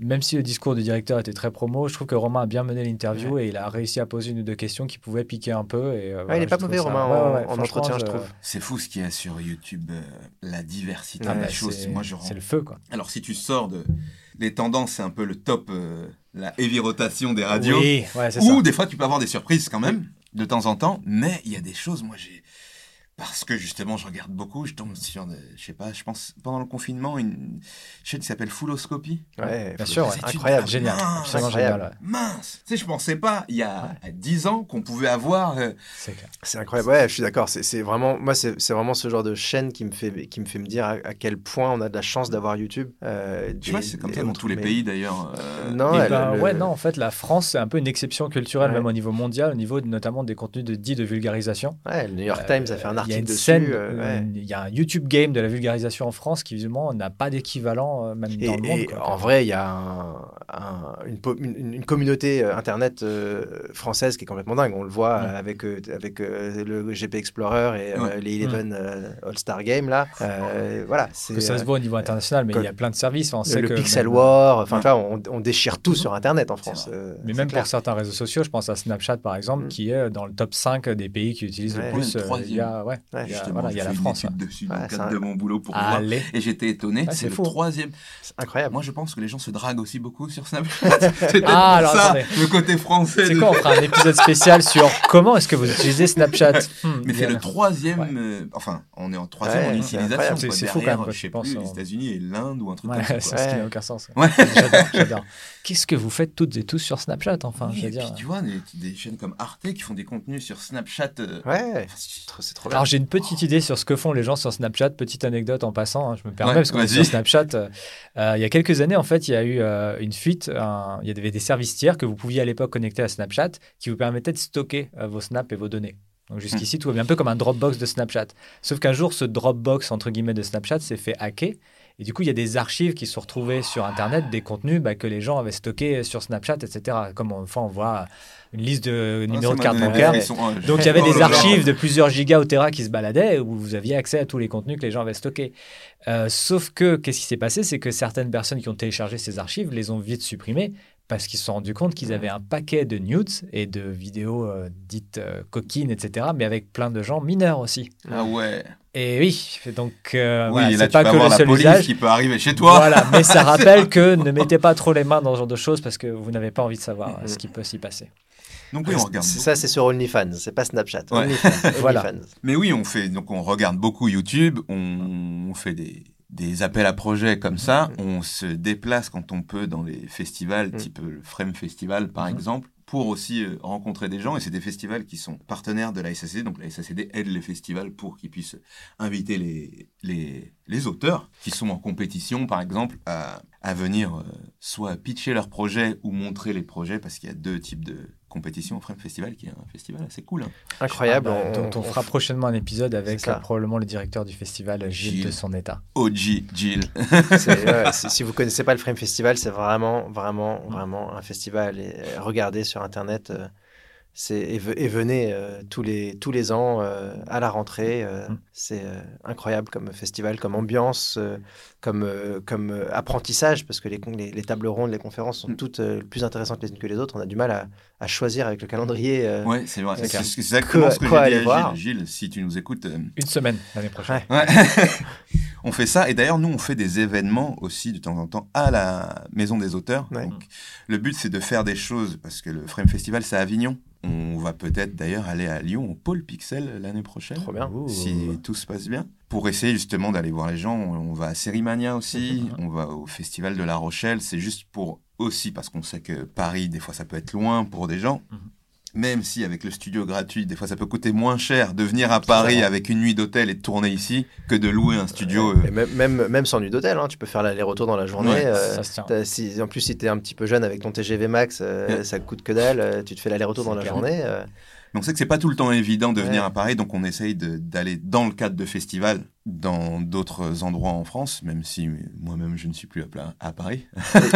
même si le discours du directeur était très promo, je trouve que Romain a bien mené l'interview et il a réussi à poser une ou deux questions qui pouvaient piquer un peu. Et, euh, voilà, il est pas mauvais, ça- Romain, Ouais, en- ouais, entretien, je trouve. C'est fou ce qu'il y a sur YouTube, euh, la diversité Ouais, des choses. c'est- Moi, je rends- C'est le feu, quoi. Alors, si tu sors de... des tendances, c'est un peu le top, euh, la heavy rotation des radios. Oui, ouais, c'est ça. Ou des fois, tu peux avoir des surprises quand même, de temps en temps. Mais il y a des choses, moi, j'ai. Parce que justement, je regarde beaucoup, je tombe sur, des- je sais pas, je pense pendant le confinement, une chaîne qui s'appelle Fulloscopy. Ouais, Bien sûr, ouais. c'est incroyable. Génial. Mince, incroyable. génial. ouais. Mince Tu sais, je pensais pas, il y a 10 ans, qu'on pouvait avoir. euh, C'est incroyable. Ouais, je suis d'accord. C'est vraiment, moi, c'est vraiment ce genre de chaîne qui me fait, qui me fait me dire à, à quel point on a de la chance d'avoir YouTube. Euh, Tu vois, c'est comme ça dans tous les mais- pays d'ailleurs. euh, Non, elle- Ben, le- Ouais, non, en fait, la France, c'est un peu une exception culturelle, Ouais. même au niveau mondial, au niveau de- notamment des contenus de, dits de vulgarisation. Ouais, le New York Euh, Times a fait un Il y a une dessus. scène, euh, ouais. il y a un YouTube game de la vulgarisation en France qui, visiblement, n'a pas d'équivalent, euh, même Et, dans le monde. et quoi. en vrai, il y a un- un- une, po- une- une communauté euh, internet euh, française qui est complètement dingue. On le voit euh, avec, euh, avec euh, le GP Explorer et euh, les Eleven euh, All-Star Game là. Euh, voilà, que ça se voit au niveau international, mais il y a plein de services. On sait le que Pixel même- War. Enfin, Ouais. on, on déchire tout sur Internet en France. euh, Mais même clair. pour certains réseaux sociaux, je pense à Snapchat par exemple, Mm. qui est dans le top 5 des pays qui utilisent Ouais. le plus. Ouais, le euh, il y a, ouais, Ouais, il y a, Justement, voilà, il y a la France. dessus Ouais, cadre un- de mon boulot pour voir. Allez. Et j'étais étonné, Ouais, c'est le fou. troisième. C'est incroyable. Moi, je pense que les gens se draguent aussi beaucoup sur Snapchat. C'est peut-être Ah, alors, ça, attendez. le côté français. C'est de- quoi On fera un épisode spécial sur comment est-ce que vous utilisez Snapchat Hmm, Mais c'est le troisième. Ouais. euh, enfin, on est en troisième Ouais, en c'est utilisation. C'est- fou quand même, je sais plus, les États-Unis et l'Inde ou un truc comme ça. c'est quoi. ce qui Ouais. n'a aucun sens. J'adore. Qu'est-ce que vous faites toutes et tous sur Snapchat enfin Oui, je veux et dire. puis tu vois, des, des chaînes comme Arte qui font des contenus sur Snapchat. euh, Ouais, enfin, c'est trop- bien. Alors j'ai une petite idée sur ce que font les gens sur Snapchat. Petite anecdote en passant, hein, je me permets Ouais, parce qu'on est sur Snapchat. euh, euh, il y a quelques années, en fait, il y a eu euh, une fuite. un- il y avait des services tiers que vous pouviez à l'époque connecter à Snapchat qui vous permettaient de stocker euh, vos snaps et vos données. Donc jusqu'ici, tout va bien, un peu comme un Dropbox de Snapchat. Sauf qu'un jour, ce Dropbox entre guillemets de Snapchat s'est fait hacker. Et du coup, il y a des archives qui se sont retrouvées sur Internet, des contenus bah, que les gens avaient stockés sur Snapchat, etc. Comme on, enfin, on voit une liste de ah, numéros de carte bancaire. Donc il y avait Oh des archives de plusieurs gigas au Tera qui se baladaient où vous aviez accès à tous les contenus que les gens avaient stockés. Euh, sauf que qu'est-ce qui s'est passé? C'est que certaines personnes qui ont téléchargé ces archives les ont vite supprimées parce qu'ils se sont rendus compte qu'ils avaient un paquet de nudes et de vidéos euh, dites euh, coquines, etc. Mais avec plein de gens mineurs aussi. Ah ouais. Et oui, donc euh, Oui, voilà, c'est pas que le la seul usage. qui peut arriver chez toi. Voilà, mais ça rappelle que ne mettez pas trop les mains dans ce genre de choses parce que vous n'avez pas envie de savoir ce qui peut s'y passer. Donc oui, on C'est- regarde. Ça, c'est sur OnlyFans, c'est pas Snapchat. Ouais. OnlyFans. Voilà. OnlyFans. Mais oui, on fait donc on regarde beaucoup YouTube, on, on fait des, des appels à projets comme ça. Mhm. On se déplace quand on peut dans les festivals, Mhm. type le Frame Festival par Mhm. exemple, pour aussi euh, rencontrer des gens. Et c'est des festivals qui sont partenaires de la SACD. Donc la SACD aide les festivals pour qu'ils puissent inviter les, les, les auteurs qui sont en compétition, par exemple, à, à venir euh, soit pitcher leurs projets ou montrer les projets, parce qu'il y a deux types de compétitions au Frame Festival, qui est un festival assez cool. hein. Incroyable. Ah bah, on- dont on, on- fera prochainement un épisode avec euh, probablement le directeur du festival, Gilles, Gilles. de son état. OG, ouais, si, vous connaissez pas le Frame Festival, c'est vraiment, vraiment, vraiment un festival. Et euh, regardez sur Internet. euh, et, et venez euh, tous, les, tous les ans euh, à la rentrée. euh, Mm. C'est euh, incroyable comme festival, comme ambiance, euh, comme, euh, comme euh, apprentissage, parce que les, con- les, les tables rondes, les conférences sont Mm. toutes euh, plus intéressantes les unes que les autres. On a du mal à, à choisir avec le calendrier. euh, Ouais, c'est vrai. C'est C'est clair. c'est exactement Quoi- ce que quoi j'ai dit aller à voir Gilles. Gilles, si tu nous écoutes, euh, Une semaine l'année prochaine. Ouais. Ouais. on fait ça. Et d'ailleurs, nous, on fait des événements aussi de temps en temps à la Maison des auteurs. Ouais. Donc, le but, c'est de faire des choses parce que le Frame Festival, c'est à Avignon. On va peut-être d'ailleurs aller à Lyon au Pôle Pixel l'année prochaine. Trop bien. Ouh. Si tout se passe bien. Pour essayer justement d'aller voir les gens, on va à Sérimania aussi, on va au Festival de La Rochelle. C'est juste pour aussi, parce qu'on sait que Paris, des fois, ça peut être loin pour des gens. Mhm. Même si avec le studio gratuit, des fois, ça peut coûter moins cher de venir à Paris avec une nuit d'hôtel et de tourner ici que de louer un studio. Et euh, même, même, même sans nuit d'hôtel, hein, tu peux faire l'aller-retour dans la journée. Ouais, euh, Ça se tient. T'as- Si, en plus, si tu es un petit peu jeune avec ton TGV Max, euh, Ouais. ça coûte que dalle. euh, Tu te fais l'aller-retour dans la clair. journée. euh, Mais on sait que c'est pas tout le temps évident de Ouais. venir à Paris, donc on essaye d'aller dans le cadre de festivals dans d'autres endroits en France, même si moi-même je ne suis plus à, pla- à Paris.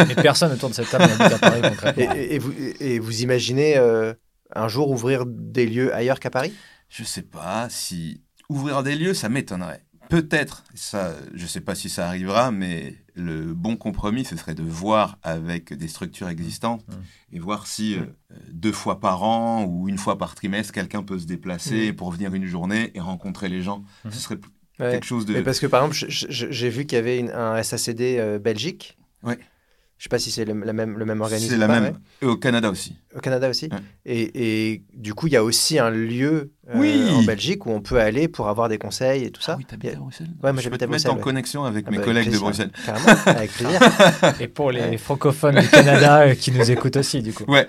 Mais personne autour de cette table n'habite à Paris et, concrètement. et- et vous, et vous imaginez euh, un jour ouvrir des lieux ailleurs qu'à Paris? Je sais pas si ouvrir des lieux, ça m'étonnerait. Peut-être, ça, je sais pas si ça arrivera, mais le bon compromis, ce serait de voir avec des structures existantes Mm. et voir si euh, deux fois par an ou une fois par trimestre, quelqu'un peut se déplacer Mm. pour venir une journée et rencontrer les gens. Ce serait Ouais. quelque chose de. Mais parce que par exemple, j'ai vu qu'il y avait une- un SACD euh, Belgique. Ouais. Je sais pas si c'est le, la même, le même organisme. C'est la pas, même. ouais. Et au Canada aussi. Au Canada aussi. Ouais. Et, et du coup, il y a aussi un lieu euh, Oui. en Belgique où on peut aller pour avoir des conseils et tout ça. Ah oui, t'habites à Bruxelles? Ouais, moi, Je peux j'habite te à mettre Bruxelles, en ouais. connexion avec Ah mes bah, collègues avec de. Bruxelles. Carrément, avec plaisir. Et pour les Ouais. francophones du Canada euh, qui nous écoutent aussi, du coup. Ouais.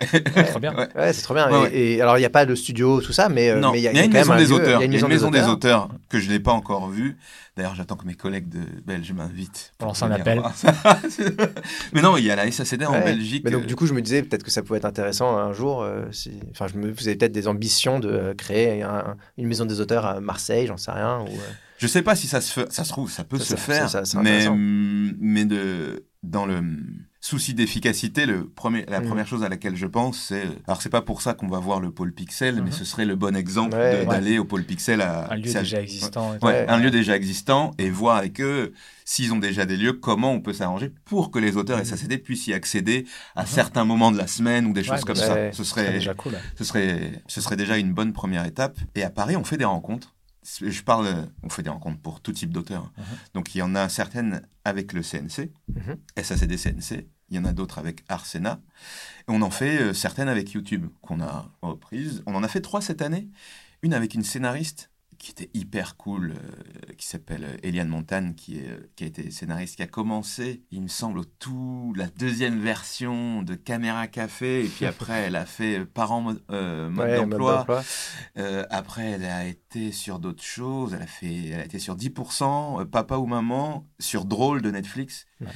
Trop bien. Ouais. Ouais, c'est trop bien. Ouais, Et- ouais. Et, alors, il n'y a pas de studio, tout ça, mais euh, mais il y a, quand même un des lieu- auteurs. Il y a une maison, des auteurs que je n'ai pas encore vue. D'ailleurs, j'attends que mes collègues de belges m'invitent. On pour lance un appel. mais non, il y a la SACD en Ouais. Belgique. Mais donc, euh, du coup, je me disais peut-être que ça pouvait être intéressant un jour. euh, si... Enfin, je me... vous avez peut-être des ambitions de créer un- une maison des auteurs à Marseille, j'en sais rien. Ou, euh, Je sais pas si ça se fait, ça se trouve, ça peut Ça, se ça- faire, mais, hum, mais de, dans le souci d'efficacité, le premier, la Mhm. première chose à laquelle je pense, c'est, alors c'est pas pour ça qu'on va voir le pôle Pixel, mais Mhm. ce serait le bon exemple Ouais. d'aller au pôle Pixel à, Un lieu à- déjà existant. et. Ouais, un lieu déjà existant et voir avec eux s'ils ont déjà des lieux, comment on peut s'arranger pour que les auteurs Mhm. SACD puissent y accéder à Mhm. certains moments de la semaine ou des choses comme ça. Ce serait, déjà cool. ce serait, ce serait déjà une bonne première étape. Et à Paris, on fait des rencontres. Je parle, on fait des rencontres pour tout type d'auteurs. Mhm. Donc il y en a certaines avec le CNC, Mhm. SACD CNC. Il y en a d'autres avec Arsena. Et on en fait euh, certaines avec YouTube qu'on a reprises. On en a fait trois cette année. Une avec une scénariste qui était hyper cool, euh, qui s'appelle euh, Eliane Montagne, qui, est, euh, qui a été scénariste, qui a commencé, il me semble, au tout la deuxième version de Caméra Café, et puis après elle a fait Parents mode, euh, mode ouais, mode d'emploi. Euh, après, elle a été sur d'autres choses. Elle a, fait, elle a été sur 10%, euh, Papa ou Maman, sur Drôle de Netflix. Ouais.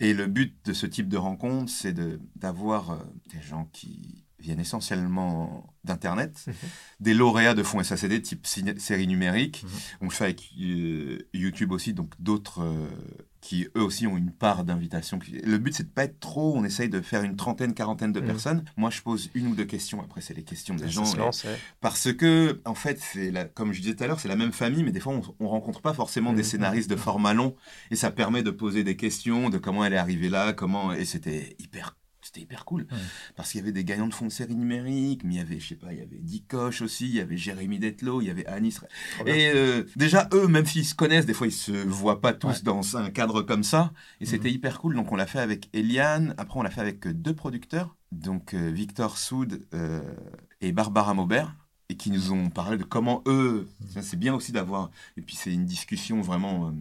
Et le but de ce type de rencontre, c'est de- d'avoir des gens qui viennent essentiellement d'Internet, Mhm. des lauréats de fonds SACD type série numérique. Mhm. On le fait avec euh, YouTube aussi, donc d'autres euh, qui eux aussi ont une part d'invitation. Le but, c'est de pas être trop. On essaye de faire une trentaine, quarantaine de Mhm. personnes. Moi, je pose une ou deux questions. Après, c'est les questions des Ça gens. se et- lance, ouais. parce que, en fait, c'est la, comme je disais tout à l'heure, c'est la même famille, mais des fois, on, on rencontre pas forcément des scénaristes de format long, et ça permet de poser des questions, de comment elle est arrivée là, comment, et c'était hyper, c'était hyper cool, Mhm. parce qu'il y avait des gagnants de fonds de série numérique, mais il y avait, je sais pas, il y avait Dick Koch aussi, il y avait Jérémy Detlo, il y avait Anis, et euh, déjà eux, même s'ils se connaissent, des fois ils se voient pas tous Ouais. dans un cadre comme ça, et Mhm. c'était hyper cool. Donc on l'a fait avec Eliane, après on l'a fait avec euh, deux producteurs, donc euh, Victor Soud euh, et Barbara Maubert. et qui nous ont parlé de comment eux, c'est bien aussi d'avoir, et puis c'est une discussion vraiment, euh,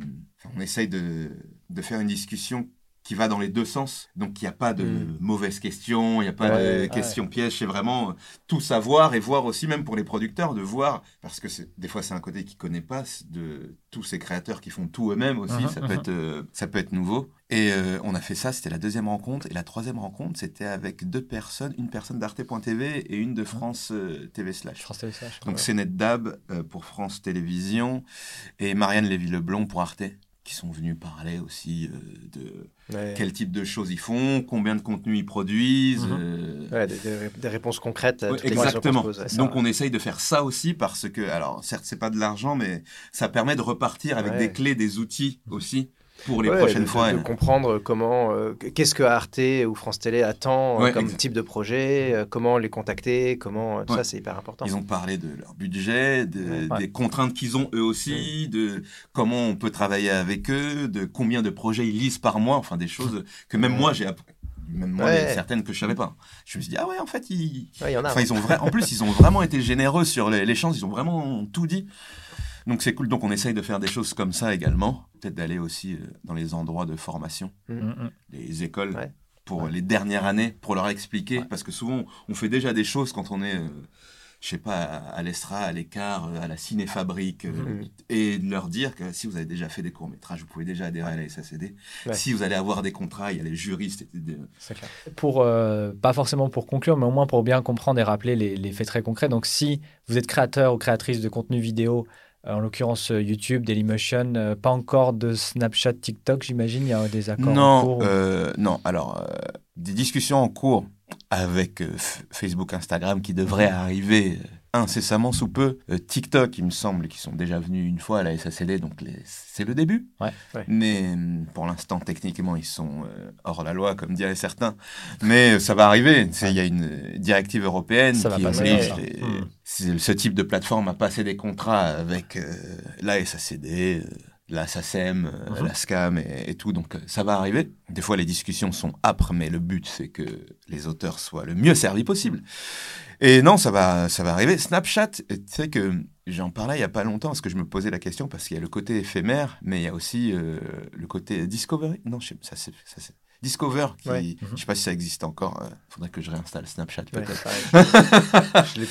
on essaye de, de faire une discussion qui va dans les deux sens. Donc il n'y a pas de Mm. mauvaises questions, il n'y a pas Ouais, de questions pièges, c'est vraiment euh, tout savoir et voir aussi même pour les producteurs de voir, parce que des fois c'est un côté qu'ils ne connaissent pas, de tous ces créateurs qui font tout eux-mêmes aussi, Mhm, ça, peut mhm. être, euh, ça peut être nouveau. Et euh, on a fait ça, c'était la deuxième rencontre. Et la troisième rencontre, c'était avec deux personnes, une personne d'Arte.tv et une de France euh, TV Slash. France TV Slash. Donc c'est Dab euh, pour France Télévisions et Marianne Lévy-Leblond pour Arte qui sont venus parler aussi euh, de Ouais. quel type de choses ils font, combien de contenu ils produisent. Mhm. euh, Ouais, des, des ré- des réponses concrètes à les exactement. pose. Ouais, ça, Donc ouais. on essaye de faire ça aussi parce que, alors certes c'est pas de l'argent, mais ça permet de repartir avec des clés, des outils aussi pour les Ouais, prochaines de- fois. De, de comprendre comment, euh, qu'est-ce que Arte ou France Télé attend euh, Ouais, comme exact. type de projet, euh, comment les contacter, comment, euh, tout Ouais. ça c'est hyper important. Ils ont parlé de leur budget, de- des contraintes qu'ils ont eux aussi, de comment on peut travailler avec eux, de combien de projets ils lisent par mois, enfin des choses que même moi j'ai appris. Même moi, Ouais. il y a certaines que je savais pas. Je me suis dit, ah ouais, en fait, ils, Ouais, y en a. Enfin, hein. ils ont. En plus, ils ont vraiment été généreux sur les, les chances, ils ont vraiment tout dit. Donc c'est cool. Donc on essaye de faire des choses comme ça également. Peut-être d'aller aussi euh, dans les endroits de formation, Mm, mm. les écoles, Ouais. pour Ouais. les dernières années, pour leur expliquer. Parce que souvent, on fait déjà des choses quand on est, euh, je sais pas, à, l'Estra, à l'écart, euh, à la cinéfabrique, euh, et de leur dire que si vous avez déjà fait des courts-métrages, vous pouvez déjà adhérer à la SACD. Ouais. Si vous allez avoir des contrats, il y a les juristes. et des- C'est clair. Pour, euh, pas forcément pour conclure, mais au moins pour bien comprendre et rappeler les, les faits très concrets. Donc, si vous êtes créateur ou créatrice de contenu vidéo, euh, en l'occurrence euh, YouTube, Dailymotion, euh, pas encore de Snapchat, TikTok, j'imagine, il y a des accords en Non, cours. euh, non. Alors, euh, des discussions en cours avec euh, Facebook, Instagram qui devraient arriver euh, incessamment sous peu. Euh, TikTok, il me semble qu'ils sont déjà venus une fois à la SACD, donc les- c'est le début. Ouais, ouais. Mais hum, pour l'instant, techniquement, ils sont euh, hors la loi, comme diraient certains. Mais euh, ça va arriver. Il y a une directive européenne Ça qui oblige les- Hmm. ce type de plateforme à passer des contrats avec euh, la SACD, la SACEM, euh, Mhm. la SCAM et, et tout. Donc euh, ça va arriver. Des fois, les discussions sont âpres, mais le but, c'est que les auteurs soient le mieux servis possible. Et non, ça va, ça va arriver. Snapchat, tu sais que j'en parlais il y a pas longtemps parce que je me posais la question parce qu'il y a le côté éphémère, mais il y a aussi euh, le côté Discovery. Non, je sais, ça c'est, ça c'est Discover qui, Ouais. Mhm. je sais pas si ça existe encore. euh, faudrait que je réinstalle Snapchat peut-être. je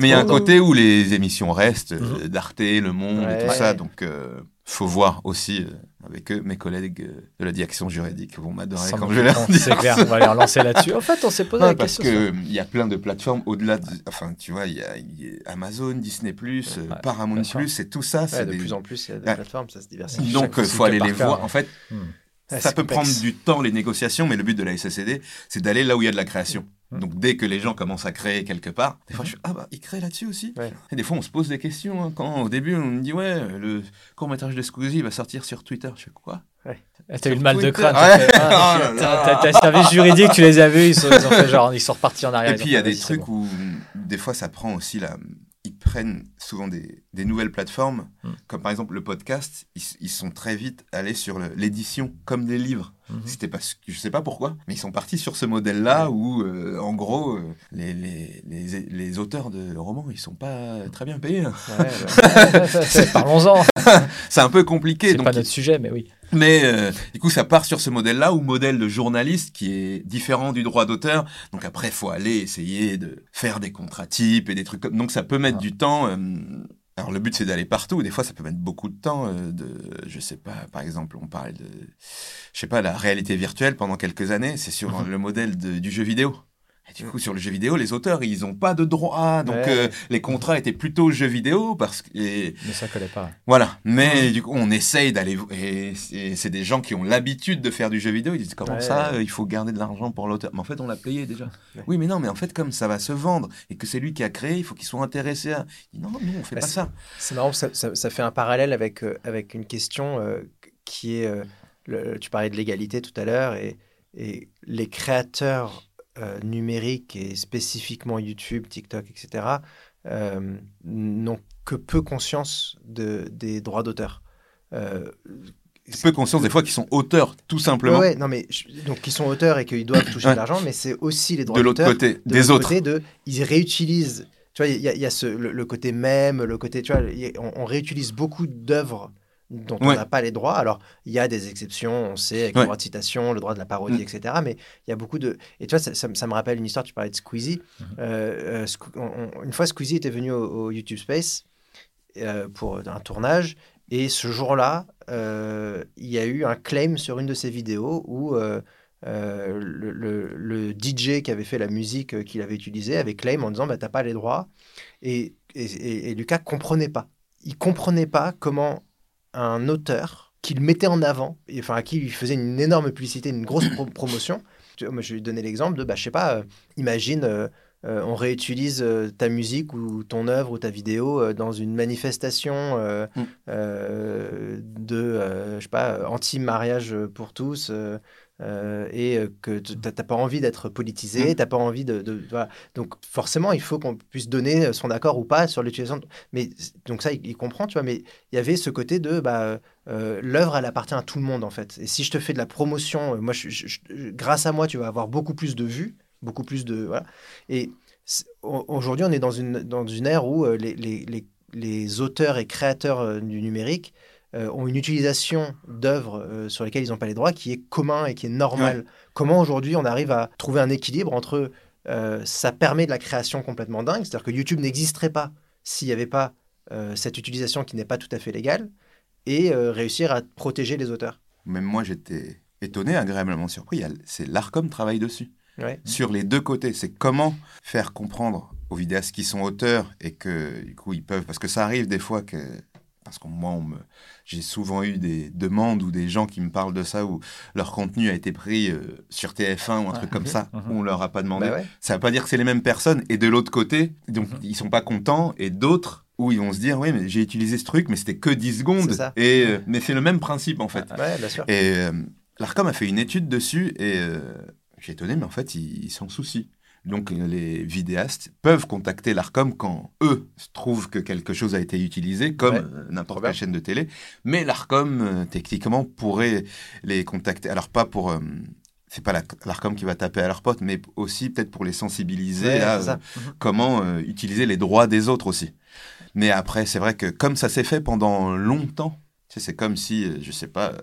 Mais il y a un côté où les émissions restent, Mhm. d'Arte, Le Monde et tout ça. Donc, euh, faut voir aussi euh, avec eux, mes collègues euh, de la direction juridique vont m'adorer quand je vais leur dire C'est clair, on va les relancer là-dessus. En fait, on s'est posé la parce question. sur- qu'il y a plein de plateformes au-delà de. Enfin, tu vois, il y, a il y a Amazon, Disney, euh, Ouais, Paramount, et tout ça. Ouais, c'est de des- plus en plus, il y a des Ouais. plateformes, ça se diversifie. Donc, il faut aller les voir. En fait, Hmm. Ouais, ça peut complexe. prendre du temps, les négociations, mais le but de la SACD, c'est d'aller là où il y a de la création. Mhm. Donc, dès que les gens commencent à créer quelque part, des fois, je suis Ah, bah, ils créent là-dessus aussi. Ouais. Et des fois, on se pose des questions. hein. Quand au début, on me dit Ouais, le court-métrage de Squeezie va sortir sur Twitter. Je fais quoi? Ah, T'as eu le mal de crâne. Ouais. ah, Oh t'as- service juridique, tu les as vus, ils, sont- ils ont fait genre, ils sont repartis en arrière. Et puis, il y a des trucs où, des fois, ça prend aussi la. Prennent souvent des, des nouvelles plateformes, Mm. comme par exemple le podcast. Ils, ils sont très vite allés sur l'édition, comme des livres. Mhm. C'était parce que je sais pas pourquoi, mais ils sont partis sur ce modèle-là où, euh, en gros, euh, les, les, les, les auteurs de romans, ils sont pas très bien payés. hein. Ouais. Parlons-en. C'est un peu compliqué. C'est pas notre sujet, mais oui. Mais euh, du coup, ça part sur ce modèle-là, ou modèle de journaliste qui est différent du droit d'auteur. Donc après, il faut aller essayer de faire des contrats types et des trucs comme... Donc ça peut mettre Ah. du temps. euh, Alors le but, c'est d'aller partout. Des fois, ça peut mettre beaucoup de temps. euh, de, je sais pas, par exemple, on parle de, je sais pas, la réalité virtuelle pendant quelques années. C'est sur Mhm. le modèle de- du jeu vidéo. Et du coup, sur le jeu vidéo, les auteurs, ils ont pas de droit. Donc Ouais. euh, les contrats étaient plutôt jeux vidéo parce que... et- Mais ça collait pas. voilà, mais du coup, on essaye d'aller. Et c'est des gens qui ont l'habitude de faire du jeu vidéo. Ils disent Comment Ouais. ça euh, Il faut garder de l'argent pour l'auteur? Mais en fait, on l'a payé déjà. Oui, mais non, mais en fait, comme ça va se vendre et que c'est lui qui a créé, il faut qu'il soit intéressé à. Non, nous, on fait Bah, pas ça. C'est marrant, ça, ça- ça fait un parallèle avec, euh, avec une question euh, qui est, le- tu parlais de l'égalité tout à l'heure, et, et les créateurs euh, numériques, et spécifiquement YouTube, TikTok, etc., euh, n'ont que peu conscience de, des droits d'auteur. Euh, Peu conscience des fois qu'ils sont auteurs, tout simplement. ouais, ouais, non, mais je- donc ils sont auteurs et qu'ils doivent toucher Ouais. de l'argent, mais c'est aussi les droits de l'autre d'auteur côté, de des autres. côté de, ils réutilisent tu vois, il y a, il y a ce, le, le côté même, le côté, tu vois, a- on, on réutilise beaucoup d'œuvres dont on n'a pas les droits. Alors, il y a des exceptions, on sait, avec Ouais. le droit de citation, le droit de la parodie, Mm. etc. Mais il y a beaucoup de... Et tu vois, ça, ça me- ça me rappelle une histoire, tu parlais de Squeezie. Mhm. Euh, euh, on- une fois, Squeezie était venu au, au YouTube Space euh, pour un tournage. Et ce jour-là, euh, il y a eu un claim sur une de ses vidéos où euh, le, le- le DJ qui avait fait la musique euh, qu'il avait utilisée avait claim en disant bah, T'as pas les droits. Et, et, et- et Lucas comprenait pas. Il comprenait pas comment un auteur qu'il mettait en avant, et, enfin à qui il faisait une énorme publicité, une grosse pro- promotion. Je vais lui donner l'exemple de, bah, je sais pas, euh, imagine, euh, euh, on réutilise ta musique ou ton œuvre ou ta vidéo dans une manifestation Mm. de, je sais pas, anti-mariage pour tous. Euh, et euh, que tu n'as pas envie d'être politisé, Mm. t'as pas envie de, de- voilà. Donc forcément, il faut qu'on puisse donner son accord ou pas sur l'utilisation. de- Mais donc ça, il, il comprend, tu vois. Mais il y avait ce côté de, bah, euh, l'œuvre, elle appartient à tout le monde en fait. Et si je te fais de la promotion, moi, je- je- je- grâce à moi, tu vas avoir beaucoup plus de vues, beaucoup plus de, voilà. Et aujourd'hui, on est dans une dans une ère où les, les, les, les auteurs et créateurs du numérique euh, ont une utilisation d'œuvres euh, sur lesquelles ils n'ont pas les droits qui est commun et qui est normal. Comment aujourd'hui on arrive à trouver un équilibre entre euh, ça permet de la création complètement dingue, c'est-à-dire que YouTube n'existerait pas s'il n'y avait pas cette utilisation qui n'est pas tout à fait légale, et réussir à protéger les auteurs. Même moi, j'étais étonné, agréablement surpris. C'est l'ARCOM travaille dessus. Ouais. Sur les deux côtés, c'est comment faire comprendre aux vidéastes qui sont auteurs et que du coup ils peuvent, parce que ça arrive des fois que, parce que moi me, j'ai souvent eu des demandes ou des gens qui me parlent de ça où leur contenu a été pris euh, sur TF1 ou un truc comme ça Mhm. où on leur a pas demandé. Bah ouais. Ça veut pas dire que c'est les mêmes personnes. Et de l'autre côté, donc Mhm. ils sont pas contents et d'autres où ils vont se dire oui mais j'ai utilisé ce truc mais c'était que 10 secondes et euh, mais c'est le même principe en fait. Ouais, bien sûr. Et euh, l'ARCOM a fait une étude dessus et j'ai étonné, mais en fait, ils s'en soucient. Donc, les vidéastes peuvent contacter l'ARCOM quand eux trouvent que quelque chose a été utilisé, comme Ouais. euh, n'importe quelle chaîne de télé. Mais l'ARCOM, euh, techniquement, pourrait les contacter. Alors, pas pour. euh, c'est pas la- l'ARCOM qui va taper à leur pote, mais aussi peut-être pour les sensibiliser Ouais, à euh, comment euh, utiliser les droits des autres aussi. Mais après, c'est vrai que comme ça s'est fait pendant longtemps, tu sais, c'est comme si, euh, je sais pas, euh,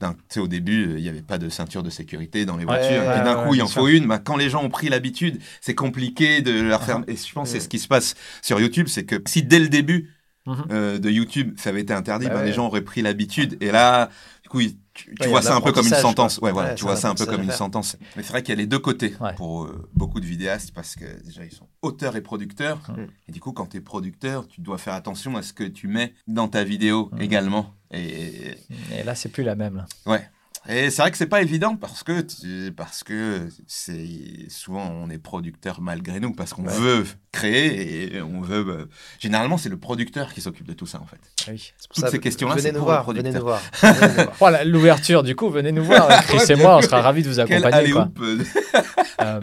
d'un- tu sais, au début, euh, il n'y avait pas de ceinture de sécurité dans les voitures. ouais, et d'un ouais, coup, il en faut une. Bah, quand les gens ont pris l'habitude, c'est compliqué de leur faire. Et je pense que c'est ce qui se passe sur YouTube, c'est que si dès le début Mhm. euh, de YouTube, ça avait été interdit, Bah ben, les gens auraient pris l'habitude. Et là, du coup, ils- tu, Ouais, vois ça un peu comme une sentence. Ouais, voilà, tu vois ça un peu comme une sentence. Mais c'est vrai qu'il y a les deux côtés pour euh, beaucoup de vidéastes parce que déjà, ils sont auteurs et producteurs. Mhm. Et du coup, quand tu es producteur, tu dois faire attention à ce que tu mets dans ta vidéo Mhm. également. Et, Et là, c'est plus la même. là. Ouais. Et c'est vrai que c'est pas évident parce que tu- parce que c'est souvent on est producteur malgré nous parce qu'on Ouais. veut créer et on veut bah, généralement c'est le producteur qui s'occupe de tout ça en fait. Ah oui. Toutes ça, ces questions-là, venez c'est nous pour voir, le venez nous producteur. voir. Venez nous voir. Voilà, l'ouverture, du coup, venez nous voir. Chris et moi, on sera ravis de vous Quel accompagner. quoi. euh, Euh,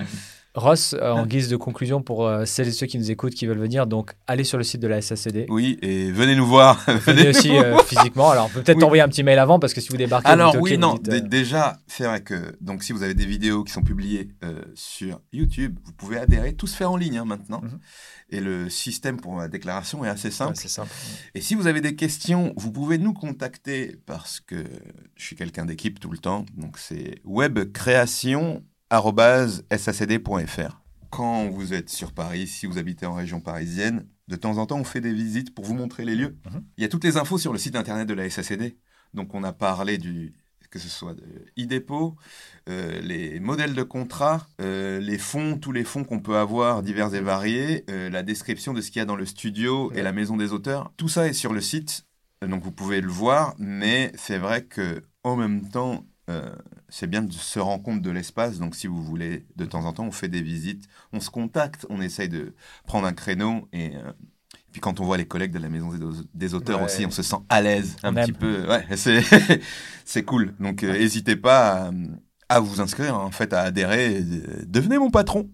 Ross, euh, en guise de conclusion pour euh, celles et ceux qui nous écoutent, qui veulent venir, donc allez sur le site de la SACD. Oui, et venez nous voir. Venez aussi euh, physiquement. Alors, peut-être Oui. envoyer un petit mail avant parce que si vous débarquez, vous Alors dites, OK, oui, vous non, dites, déjà, c'est vrai que donc si vous avez des vidéos qui sont publiées sur YouTube, vous pouvez adhérer, tout se fait en ligne hein, maintenant. Mhm. Et le système pour la déclaration est assez simple. Ouais, simple. Et si vous avez des questions, vous pouvez nous contacter parce que je suis quelqu'un d'équipe tout le temps. Donc c'est webcréation@sacd.fr. Quand vous êtes sur Paris, si vous habitez en région parisienne, de temps en temps on fait des visites pour vous montrer les lieux. Mhm. Il y a toutes les infos sur le site internet de la SACD. Donc on a parlé du que ce soit de e-dépôt, euh, les modèles de contrat, euh, les fonds, tous les fonds qu'on peut avoir divers et variés, euh, la description de ce qu'il y a dans le studio et la maison des auteurs. Tout ça est sur le site, donc vous pouvez le voir, mais c'est vrai que en même temps, c'est bien de se rendre compte de l'espace. Donc si vous voulez, de temps en temps, on fait des visites, on se contacte, on essaye de prendre un créneau et euh, puis quand on voit les collègues de la maison des, des auteurs Ouais. aussi, on se sent à l'aise un On aime. petit peu. Ouais, c'est c'est cool. Donc euh, n'hésitez pas à, à vous inscrire, en fait, à adhérer. et, euh, Devenez mon patron.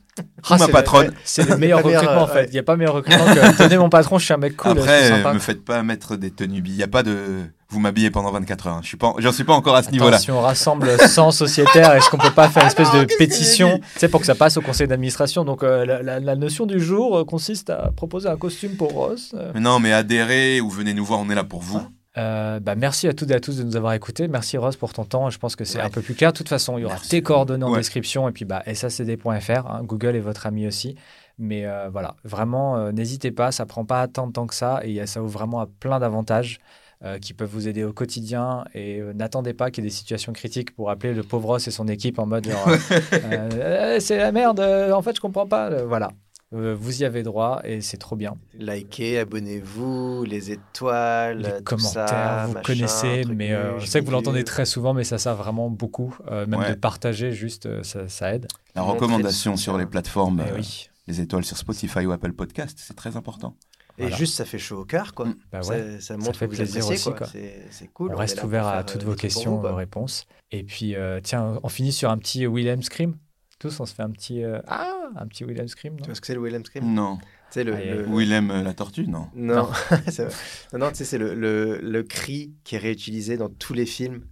ah, ou ma patronne. C'est le meilleur recrutement, en fait. Il n'y a pas meilleur recrutement que tenez mon patron, je suis un mec cool. Après, me faites pas mettre des tenues. Il n'y a pas de. Vous m'habillez pendant 24 heures. hein. Je suis pas, j'en suis pas encore à ce niveau-là. Si on rassemble 100 sociétaires, est-ce qu'on peut pas faire une espèce de pétition tu sais, pour que ça passe au conseil d'administration Donc euh, la, la- la notion du jour euh, consiste à proposer un costume pour Ross. Euh, Mais non, mais adhérez ou venez nous voir, on est là pour vous. euh, bah, merci à toutes et à tous de nous avoir écoutés. Merci Ross pour ton temps. Je pense que c'est Ouais. un peu plus clair. De toute façon, il y aura Merci. tes coordonnées en Ouais. description et puis bah, sacd.fr. hein, Google est votre ami aussi. Mais euh, voilà, vraiment, euh, n'hésitez pas. Ça prend pas tant de temps que ça et ça ouvre vraiment à plein d'avantages. Euh, qui peuvent vous aider au quotidien et euh, n'attendez pas qu'il y ait des situations critiques pour appeler le pauvre Ross et son équipe en mode genre, euh, Eh, c'est la merde euh, en fait je comprends pas Euh, voilà Euh, vous y avez droit et c'est trop bien Likez, abonnez-vous, les étoiles, les tout commentaires, ça, vous machin, connaissez, mais euh, je sais que vous l'entendez très souvent, mais ça sert vraiment beaucoup. Euh, même Ouais. de partager, juste, euh, ça, ça aide. La recommandation sur les plateformes, Eh euh, oui, les étoiles sur Spotify ou Apple Podcast, c'est très important. Et Voilà. juste, ça fait chaud au cœur, quoi. Mm. bah ça, ouais. ça montre fait que vous plaisir appréciez, aussi, quoi. C'est cool. on est reste ouvert à faire, toutes euh, vos questions, vos réponses. Et puis, euh, tiens, on finit sur un petit Willem Scream. Tous, on se fait un petit. euh, Ah, un petit Willem Scream, non? Tu vois ce que c'est le Willem Scream? Non. Le. Aïe. Willem euh, la tortue, non. Non, c'est vrai. non, non, tu sais, c'est le, le, le cri qui est réutilisé dans tous les films.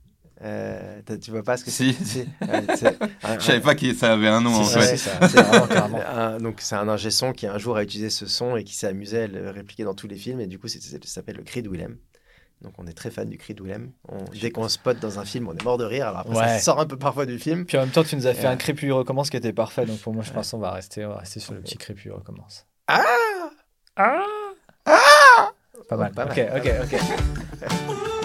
Euh, tu vois pas ce que Si. c'est? Si. Ouais, c'est- un- Je savais pas que ça avait un nom Si, en si, fait. si, ça, c'est vraiment carrément. un- donc c'est un ingé son qui un jour a utilisé ce son et qui s'est amusé à le répliquer dans tous les films et du coup ça s'appelle le cri de Willem. Donc on est très fan du cri de Willem. On- dès qu'on spot dans un film, on est mort de rire. Alors après Ouais. ça sort un peu parfois du film. Puis en même temps, tu nous as fait Ouais. un Crépus recommence qui était parfait. Donc pour moi, je pense qu'on va rester, on va rester sur le petit Crépus recommence. Ah Ah Pas mal. Pas mal, ok, ok, ok.